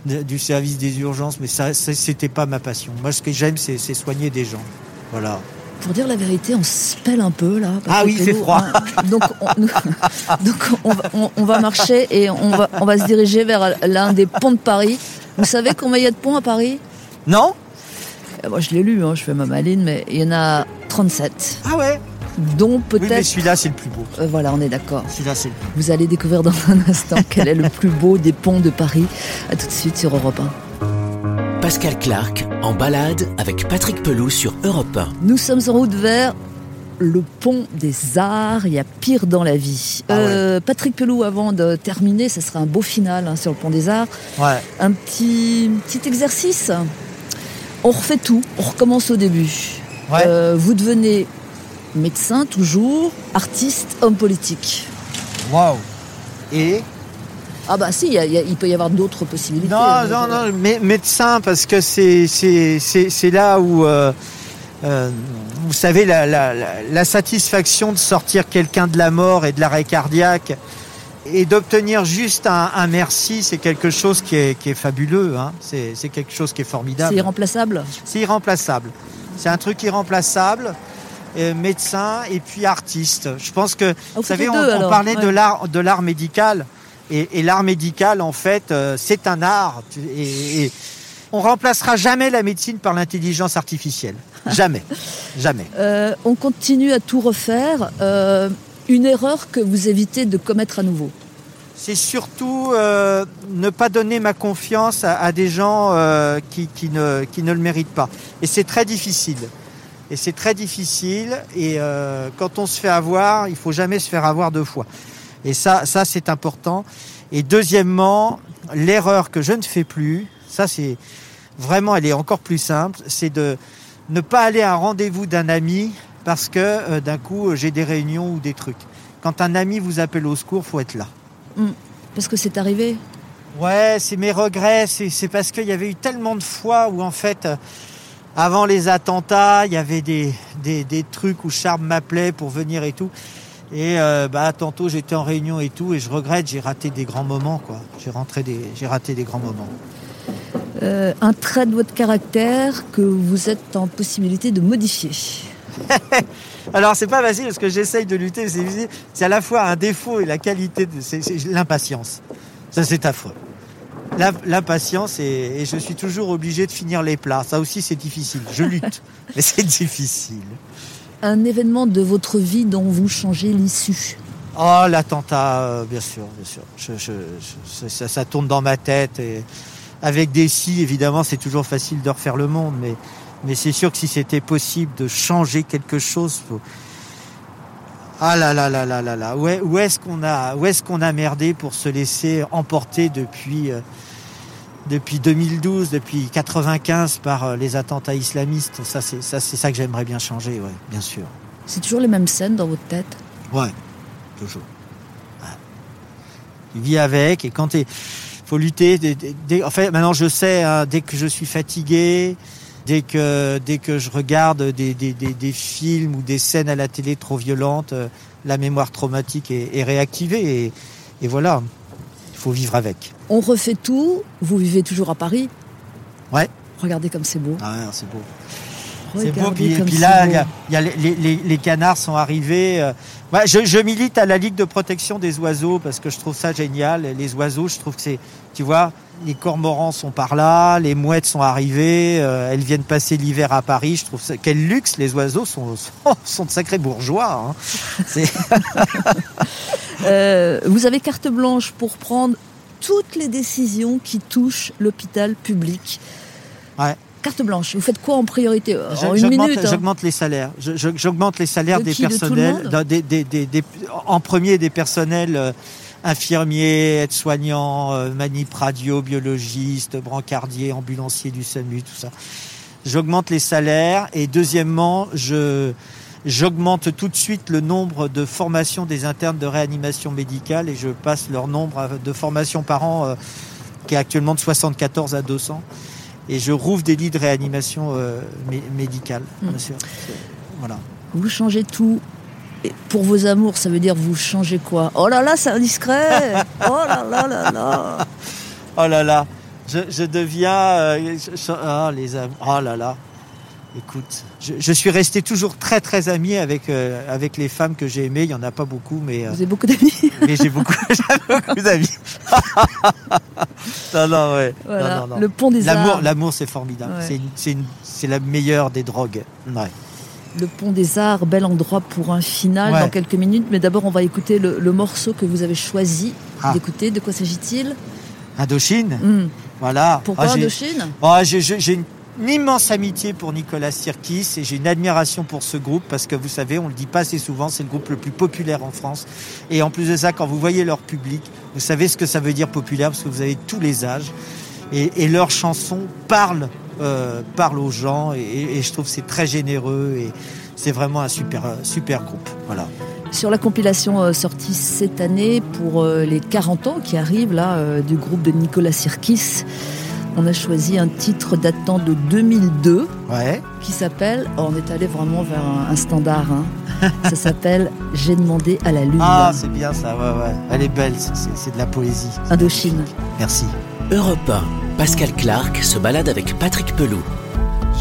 C: de- du service des urgences, mais ça, ça, c'était pas ma passion. Moi, ce que j'aime, c'est, soigner des gens. Voilà.
B: Pour dire la vérité, on se pèle un peu là. parce
C: Ah
B: que
C: oui, c'est froid.
B: hein, donc, on, nous- donc on, va, on- on va marcher et on va, on va se diriger vers l'un des ponts de Paris. Vous savez combien il y a de ponts à Paris?
C: Non?
B: Euh, Moi, je l'ai lu, hein, je fais ma maline, mais il y en a 37,
C: Ah ouais?
B: Dont
C: Oui, mais
B: peut-être.
C: celui-là, c'est le plus beau.
B: Euh, voilà, on est d'accord.
C: Celui-là, c'est le plus
B: Vous allez découvrir dans un instant quel est le plus beau des ponts de Paris. À tout de suite sur Europe 1.
A: Pascal Clark en balade avec Patrick Pelou sur Europe 1.
B: Nous sommes en route vers le pont des arts. Il y a pire dans la vie.
C: Ah ouais.
B: Euh, Patrick Pelou, avant de terminer, ça sera un beau final hein, sur le pont des arts.
C: beau. Ouais.
B: Un petit, petit exercice. On refait tout. On recommence au début.
C: Ouais.
B: Euh, vous devenez médecin toujours, artiste, homme politique.
C: Waouh. Et?
B: Ah bah si, il peut y avoir d'autres possibilités.
C: Non,
B: hein,
C: non, non, mé- médecin, parce que c'est là où euh, euh, vous savez la, la, satisfaction de sortir quelqu'un de la mort et de l'arrêt cardiaque et d'obtenir juste un, un merci, c'est quelque chose qui est qui est fabuleux. Hein. C'est c'est quelque chose qui est formidable.
B: C'est irremplaçable.
C: C'est irremplaçable. C'est un truc irremplaçable. Euh, médecin et puis artiste. Je pense que
B: Ah, vous
C: vous savez, on,
B: deux,
C: on
B: alors.
C: parlait de l'art de l'art médical et, et l'art médical en fait euh, c'est un art et, et on remplacera jamais la médecine par l'intelligence artificielle. Jamais, jamais.
B: Euh, on continue à tout refaire. Euh, une erreur que vous évitez de commettre à nouveau.
C: C'est surtout euh, ne pas donner ma confiance à, à des gens euh, qui, qui, ne, qui ne le méritent pas. Et c'est très difficile. Et c'est très difficile. Et euh, quand on se fait avoir, il faut jamais se faire avoir deux fois. Et ça, ça c'est important. Et deuxièmement, l'erreur que je ne fais plus, ça c'est vraiment, elle est encore plus simple, c'est de ne pas aller à un rendez-vous d'un ami parce que euh, d'un coup j'ai des réunions ou des trucs. Quand un ami vous appelle au secours, faut être là.
B: Parce que c'est arrivé.
C: Ouais, c'est mes regrets. C'est c'est parce qu'il y avait eu tellement de fois où, en fait, euh, avant les attentats, il y avait des, des, des trucs où Charles m'appelait pour venir et tout. Et euh, bah tantôt j'étais en réunion et tout, et je regrette, j'ai raté des grands moments, quoi. J'ai rentré des, j'ai raté des grands moments.
B: Euh, un trait de votre caractère que vous êtes en possibilité de modifier.
C: Alors c'est pas facile parce que j'essaye de lutter, c'est à la fois un défaut et la qualité, de, c'est, c'est l'impatience. Ça c'est affreux. La- L'impatience et, et je suis toujours obligé de finir les plats. Ça aussi c'est difficile. Je lutte, mais c'est difficile.
B: Un événement de votre vie dont vous changez l'issue.
C: Oh, l'attentat, euh, bien sûr, bien sûr. Je, je- je- ça, ça tourne dans ma tête. Et avec des si, évidemment, c'est toujours facile de refaire le monde, mais, mais c'est sûr que si c'était possible de changer quelque chose, faut... ah là là là là là là, où où est-ce qu'on a, où est-ce qu'on a merdé pour se laisser emporter depuis, euh, depuis 2012, depuis 95 par euh, les attentats islamistes? Ça, c'est ça, c'est ça que j'aimerais bien changer, ouais, bien sûr.
B: C'est toujours les mêmes scènes dans votre tête?
C: Ouais, toujours. Ouais. Tu vis avec et quand tu faut lutter. Dès, dès- dès- en fait, maintenant je sais, hein, dès que je suis fatigué, dès que dès que je regarde des, des, des, des films ou des scènes à la télé trop violentes, euh, la mémoire traumatique est, est réactivée et, et voilà, il faut vivre avec.
B: On refait tout. Vous vivez toujours à Paris.
C: Ouais.
B: Regardez comme c'est beau.
C: Ah, ouais, c'est beau. C'est beau. Puis, puis là, y a, il y a les, les- les- les canards sont arrivés. euh. Ouais, je, je milite à la Ligue de protection des oiseaux parce que je trouve ça génial. Les oiseaux, je trouve que c'est, tu vois, les cormorans sont par là, les mouettes sont arrivées, euh, elles viennent passer l'hiver à Paris. Je trouve ça, quel luxe les oiseaux sont, sont, sont de sacrés bourgeois. hein.
B: Euh, vous avez carte blanche pour prendre toutes les décisions qui touchent l'hôpital public.
C: Ouais.
B: Carte blanche. Vous faites quoi en priorité En
C: Je-
B: une
C: j'augmente-
B: minute. hein.
C: J'augmente les salaires. J'augmente les salaires
B: De
C: des
B: qui,
C: personnels, des- des- des- en premier des personnels euh, infirmiers, aides-soignants, euh, manip radio, biologistes, brancardiers, ambulanciers du SAMU, tout ça. J'augmente les salaires et deuxièmement, je j'augmente tout de suite le nombre de formations des internes de réanimation médicale et je passe leur nombre de formations par an euh, qui est actuellement de 74 à 200 et je rouvre des lits de réanimation euh, mé- médicale,
B: Mm.
C: bien sûr. Voilà.
B: Vous changez tout. Et pour vos amours, ça veut dire vous changez quoi? Oh là là, c'est indiscret Oh là là là là
C: Oh là là, je, je deviens. euh, je- ah, les am- Oh là là. Écoute, je, je suis resté toujours très très ami avec euh, avec les femmes que j'ai aimées. Il y en a pas beaucoup, mais euh,
B: Vous avez beaucoup d'amis
C: mais j'ai beaucoup d'amis. non non ouais.
B: Voilà,
C: Non, non, non.
B: le pont des
C: L'amour
B: arts.
C: l'amour c'est formidable.
B: Ouais.
C: C'est la meilleure des drogues. Ouais.
B: Le pont des arts, bel endroit pour un final
C: Ouais.
B: dans quelques minutes. Mais d'abord, on va écouter le, le morceau que vous avez choisi
C: Ah.
B: d'écouter. De quoi s'agit-il?
C: Indochine.
B: Hmm.
C: Voilà.
B: Pourquoi
C: Ah,
B: Indochine?
C: Oh, j'ai j'ai une, une immense amitié pour Nicolas Sirkis et j'ai une admiration pour ce groupe parce que vous savez, on le dit pas assez souvent, c'est le groupe le plus populaire en France. Et en plus de ça, quand vous voyez leur public, vous savez ce que ça veut dire populaire parce que vous avez tous les âges et, leurs chansons parlent, euh, parlent aux gens et, et je trouve c'est très généreux et c'est vraiment un super, euh, super groupe. Voilà.
B: Sur la compilation euh, sortie cette année pour euh, les 40 ans qui arrivent là du groupe de Nicolas Sirkis, on a choisi un titre datant de 2002
C: Ouais.
B: qui s'appelle, oh, on est allé vraiment vers un, un standard, hein. ça s'appelle J'ai demandé à la lune.
C: Ah, c'est bien ça, ouais, ouais. Elle est belle, c'est- de la poésie.
B: Indochine.
C: Merci.
A: Europe 1. Pascal Clark se balade avec Patrick Pelou.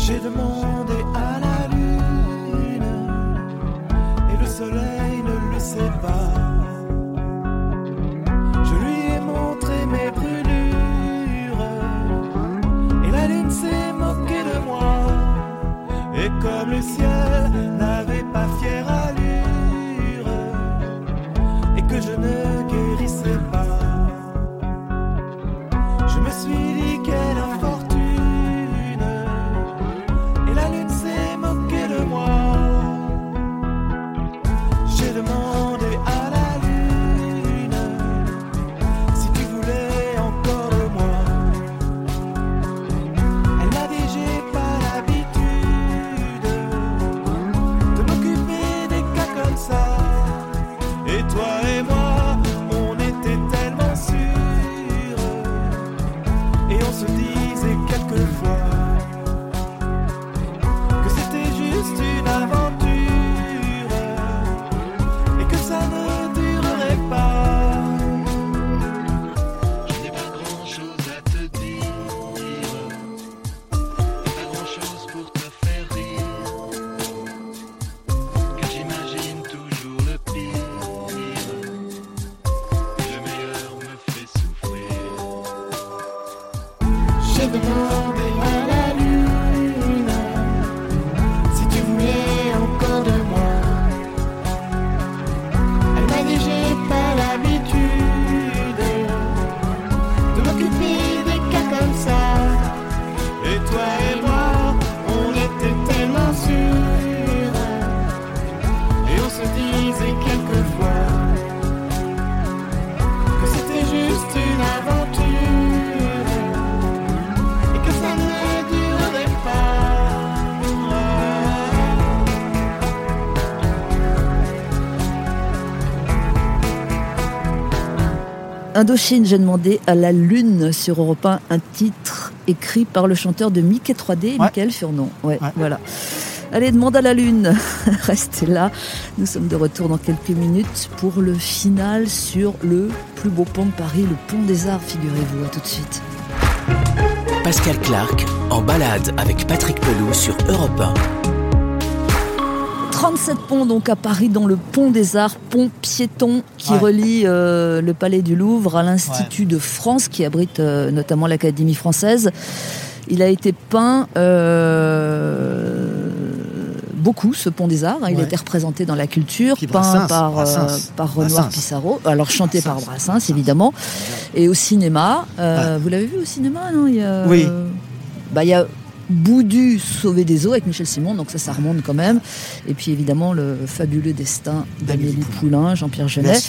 D: J'ai demandé Et comme le ciel n'avait pas fière allure et que je ne
B: Indochine, j'ai demandé à la Lune sur Europe 1 un titre écrit par le chanteur de Mickey 3D, Michael Furnon. Ouais,
C: Ouais.
B: voilà. Allez, demande à la Lune. Restez là. Nous sommes de retour dans quelques minutes pour le final sur le plus beau pont de Paris, le pont des Arts, figurez-vous. À tout de suite.
A: Pascal Clark en balade avec Patrick Pelou sur Europe 1.
B: 37 ponts donc à Paris, dont le pont des Arts, pont piéton qui
C: Ouais.
B: relie euh, le Palais du Louvre à l'Institut de France qui abrite euh, notamment l'Académie française. Il a été peint euh, beaucoup, ce pont des Arts. Il a été représenté dans la culture,
C: Puis
B: peint
C: Brassens,
B: par,
C: Brassens.
B: par Renoir
C: Brassens.
B: Pissarro, alors chanté par
C: Brassens.
B: Évidemment, et au cinéma. Vous l'avez vu au cinéma non? Il y a,
C: Oui.
B: Bah, il y a Boudu sauvé des eaux avec Michel Simon, donc ça, ça remonte quand même. Et puis évidemment le fabuleux destin d'Amélie Poulain, Jean-Pierre Genet.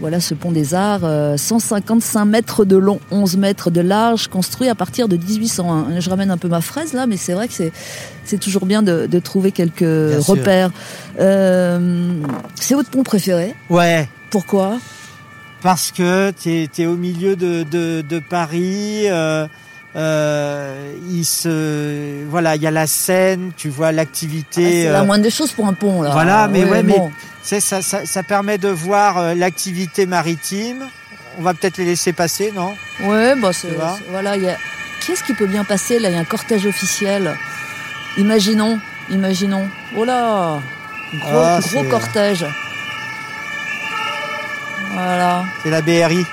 B: Voilà ce pont des Arts, euh, 155 mètres de long, 11 mètres de large, construit à partir de 1801. Je ramène un peu ma fraise là, mais c'est vrai que c'est, toujours bien de, de trouver quelques
C: Bien
B: repères. Euh, c'est votre pont préféré?
C: Ouais,
B: Pourquoi?
C: Parce que tu es, au milieu de, de, de Paris. euh, euh, il se, voilà, il y a la Seine, tu vois
B: Ah,
C: l'activité.
B: C'est
C: euh,
B: la moindre des choses pour un pont là.
C: Voilà, mais ouais,
B: bon.
C: c'est- ça, ça, ça permet de voir euh, l'activité maritime. On va peut-être les laisser passer, non?
B: Ouais, bah c'est, c'est- voilà, il y a qu'est-ce qui peut bien passer là? Il y a un cortège officiel. Imaginons, imaginons. Oh là, gros,
C: Ah,
B: gros
C: c'est-
B: cortège. Voilà.
C: C'est la BRI,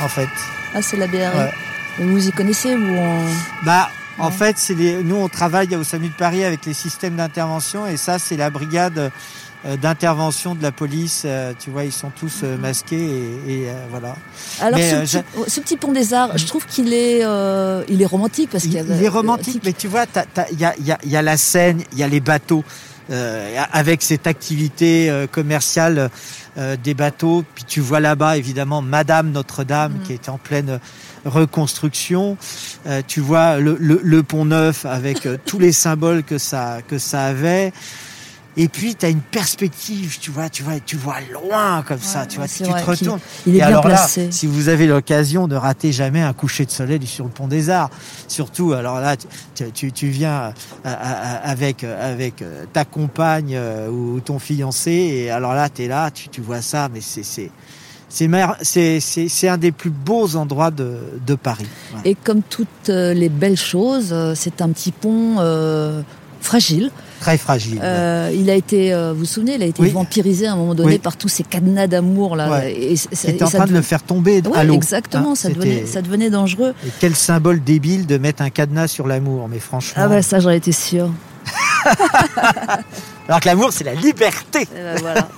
C: en fait.
B: Ah, c'est la BRI.
C: Ouais.
B: Vous y connaissez vous en...
C: Bah, en
B: Ouais.
C: fait, c'est les, nous on travaille au SAMU de Paris avec les systèmes d'intervention et ça c'est la brigade euh, d'intervention de la police. euh, tu vois, ils sont tous euh, masqués et, et, voilà.
B: Alors
C: Mais,
B: ce, petit, ce petit pont des Arts, je trouve qu'il est, euh, il est romantique parce
C: Il,
B: qu'il y a
C: il est romantique, mais tu vois, il y a, il y, a, il y a la Seine, il y a les bateaux. euh, avec cette activité euh, commerciale euh, des bateaux, puis tu vois là-bas évidemment Madame Notre-Dame
B: Mhm.
C: qui est en pleine reconstruction. Euh, tu vois le, le, le pont neuf avec euh, tous les symboles que ça que ça avait. Et puis tu as une perspective, tu vois, tu vois, tu vois loin comme ça, tu vois,
B: ouais,
C: tu te retournes.
B: Il est
C: Et
B: bien
C: alors
B: placé.
C: là, si vous avez l'occasion de rater jamais un coucher de soleil sur le pont des Arts, surtout, alors là, tu, tu, tu viens euh, avec avec ta compagne ou ton fiancé, et alors là, tu es là, tu, tu vois ça, mais c'est c'est c'est un des plus beaux endroits de de Paris. Voilà.
B: Et comme toutes euh, les belles choses, euh, c'est un petit pont euh, fragile.
C: Très fragile.
B: Euh, il a été, vous vous souvenez, il a été
C: Oui.
B: vampirisé à un moment donné
C: Oui.
B: par tous ces cadenas d'amour là.
C: Ouais.
B: Et,
C: en train de le faire tomber
B: Ouais,
C: à l'eau.
B: exactement,
C: Hein,
B: ça, devenait, ça devenait dangereux.
C: Et quel symbole débile de mettre un cadenas sur l'amour, mais franchement.
B: Ah bah ça, j'en étais sûre.
C: Alors que l'amour, c'est la liberté.
B: Eh ben, voilà.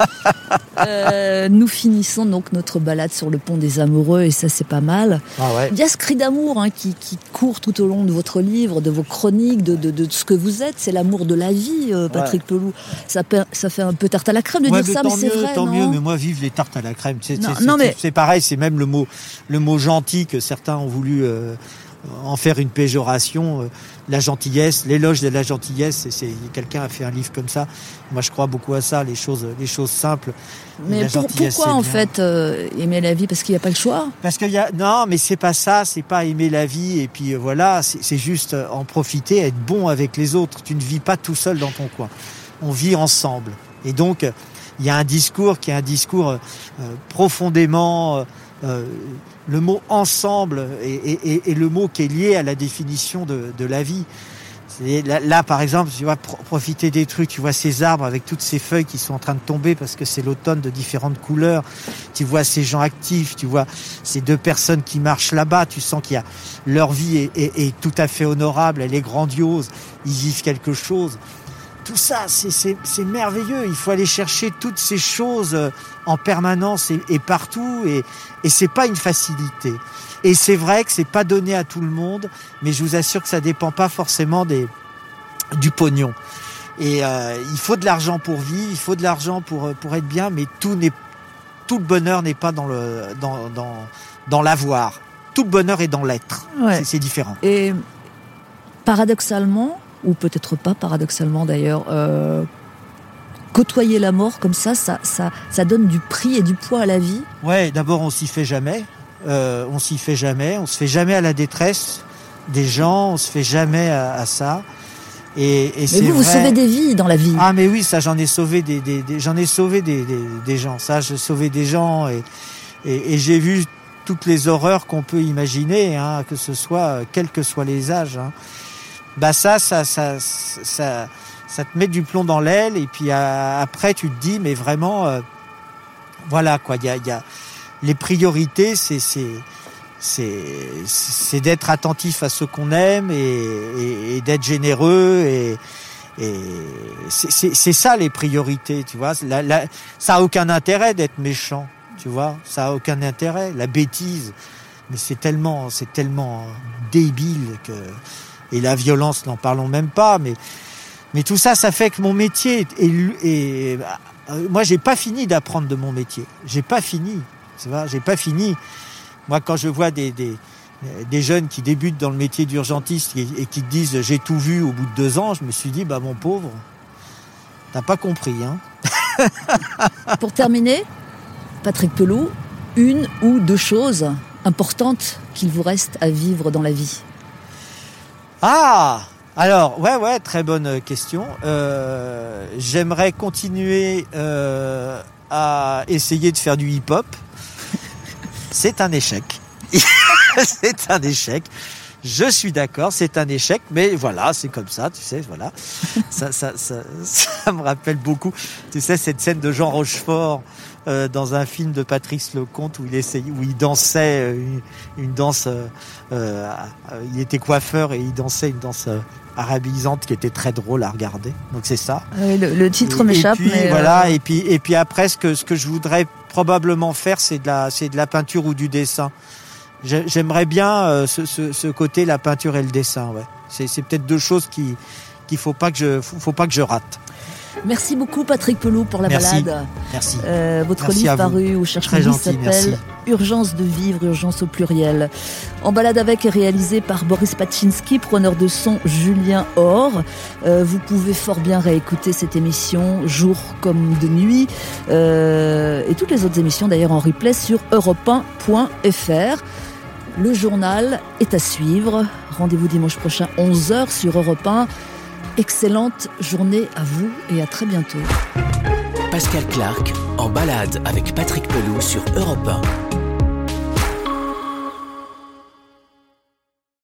B: Euh, nous finissons donc notre balade sur le pont des amoureux et ça c'est pas mal.
C: Ah ouais.
B: Il y a ce cri d'amour hein, qui, qui court tout au long de votre livre, de vos chroniques, de, de, de ce que vous êtes. C'est l'amour de la vie, euh, Patrick Pelou. Ça, fait un peu tarte à la crème de
C: Ouais,
B: dire ça, mais c'est vrai.
C: tant
B: non
C: mieux. Mais moi, vive les tartes à la crème. C'est
B: mais-
C: pareil. C'est même le mot, le mot gentil que certains ont voulu euh, en faire une péjoration. euh, la gentillesse, l'éloge de la gentillesse. c'est- c'est quelqu'un a fait un livre comme ça. Moi, je crois beaucoup à ça. Les choses, les choses simples.
B: Mais
C: La
B: pour-
C: gentillesse,
B: pourquoi en
C: bien.
B: fait euh, aimer la vie? Parce qu'il n'y a pas le choix.
C: Parce qu'il y a non, mais c'est pas ça, c'est pas aimer la vie et puis euh, voilà, c'est juste en profiter, être bon avec les autres. Tu ne vis pas tout seul dans ton coin. On vit ensemble. Et donc il y a un discours qui est un discours euh, profondément euh, le mot ensemble est, est- est- est le mot qui est lié à la définition de, de la vie. Là, là, par exemple, tu vois, pro- profiter des trucs, tu vois ces arbres avec toutes ces feuilles qui sont en train de tomber parce que c'est l'automne de différentes couleurs. Tu vois ces gens actifs, tu vois ces deux personnes qui marchent là-bas. Tu sens qu'il y a leur vie est, est- est tout à fait honorable, elle est grandiose. Ils vivent quelque chose. Tout ça, c'est- merveilleux. Il faut aller chercher toutes ces choses euh, en permanence et, et partout. Et, et c'est pas une facilité. Et c'est vrai que c'est pas donné à tout le monde, mais je vous assure que ça dépend pas forcément des, du pognon. Et euh, il faut de l'argent pour vivre, il faut de l'argent pour, euh, pour être bien, mais tout, n'est, tout le bonheur n'est pas dans, le, dans, dans, dans l'avoir. Tout le bonheur est dans l'être.
B: Ouais.
C: C'est différent.
B: Et paradoxalement, ou peut-être pas paradoxalement d'ailleurs, euh, côtoyer la mort comme ça, ça, ça, ça donne du prix et du poids à la vie.
C: Ouais, d'abord on s'y fait jamais. euh, on s'y fait jamais, on se fait jamais à la détresse des gens, on se fait jamais à, à ça. Et, et
B: Mais vous, vous sauvez des vies dans la vie.
C: ah mais oui, ça j'en ai sauvé des, des, des- j'en ai sauvé des, des, gens. Ça, j'ai sauvé des gens et, et, et j'ai vu toutes les horreurs qu'on peut imaginer, hein, que ce soit euh, quels que soient les âges. Hein. Bah ça, ça, ça, ça, ça te met du plomb dans l'aile et puis euh, après tu te dis mais vraiment, euh, voilà quoi. Il y a, les priorités, c'est c'est c'est d'être attentif à ceux qu'on aime et, d'être généreux et c'est- ça les priorités, tu vois. Ça a aucun intérêt d'être méchant, tu vois. Ça a aucun intérêt. La bêtise, mais c'est tellement, c'est tellement débile que et la violence, n'en parlons même pas. Mais mais tout ça, ça fait que mon métier est, est- est- euh, moi, j'ai pas fini d'apprendre de mon métier. J'ai pas fini. J'ai pas fini. Moi, quand je vois des, des jeunes qui débutent dans le métier d'urgentiste et, et qui disent j'ai tout vu au bout de deux ans, je me suis dit bah mon pauvre, t'as pas compris hein.
B: Pour terminer, Patrick Pelou, une ou deux choses importantes qu'il vous reste à vivre dans la vie?
C: Ah alors ouais ouais très bonne question. Euh, J'aimerais continuer euh, à essayer de faire du hip-hop. C'est un échec. c'est un échec. Je suis d'accord, c'est un échec, mais voilà, c'est comme ça, tu sais, voilà. Ça, ça, ça, ça me rappelle beaucoup, tu sais, cette scène de Jean Rochefort euh, dans un film de Patrice Lecomte où il essayait, où il dansait euh, une, une danse, euh, euh, il était coiffeur et il dansait une danse arabisante qui était très drôle à regarder. Donc c'est ça.
B: Oui, le, le titre m'échappe,
C: Et puis,
B: mais
C: voilà. Et puis et puis après, ce que ce que je voudrais probablement faire, c'est de la c'est de la peinture ou du dessin. J'ai- J'aimerais bien ce, ce, ce côté la peinture et le dessin. Ouais. C'est c'est peut-être deux choses qui qu'il faut pas que je faut pas que je rate.
B: Merci beaucoup Patrick Pelou pour la
C: Merci.
B: balade.
C: Merci.
B: Euh, votre
C: Merci
B: livre paru au Cherche s'appelle Urgence de vivre, urgence au pluriel. En balade avec est réalisé par Boris Pachinski, preneur de son Julien Or. Euh, vous pouvez fort bien réécouter cette émission jour comme de nuit euh, et toutes les autres émissions d'ailleurs en replay sur europe1.fr. Le journal est à suivre. Rendez-vous dimanche prochain 11h sur Europe 1. Excellente journée à vous et à très bientôt.
A: Pascal Clark en balade avec Patrick Pelou sur Europe 1.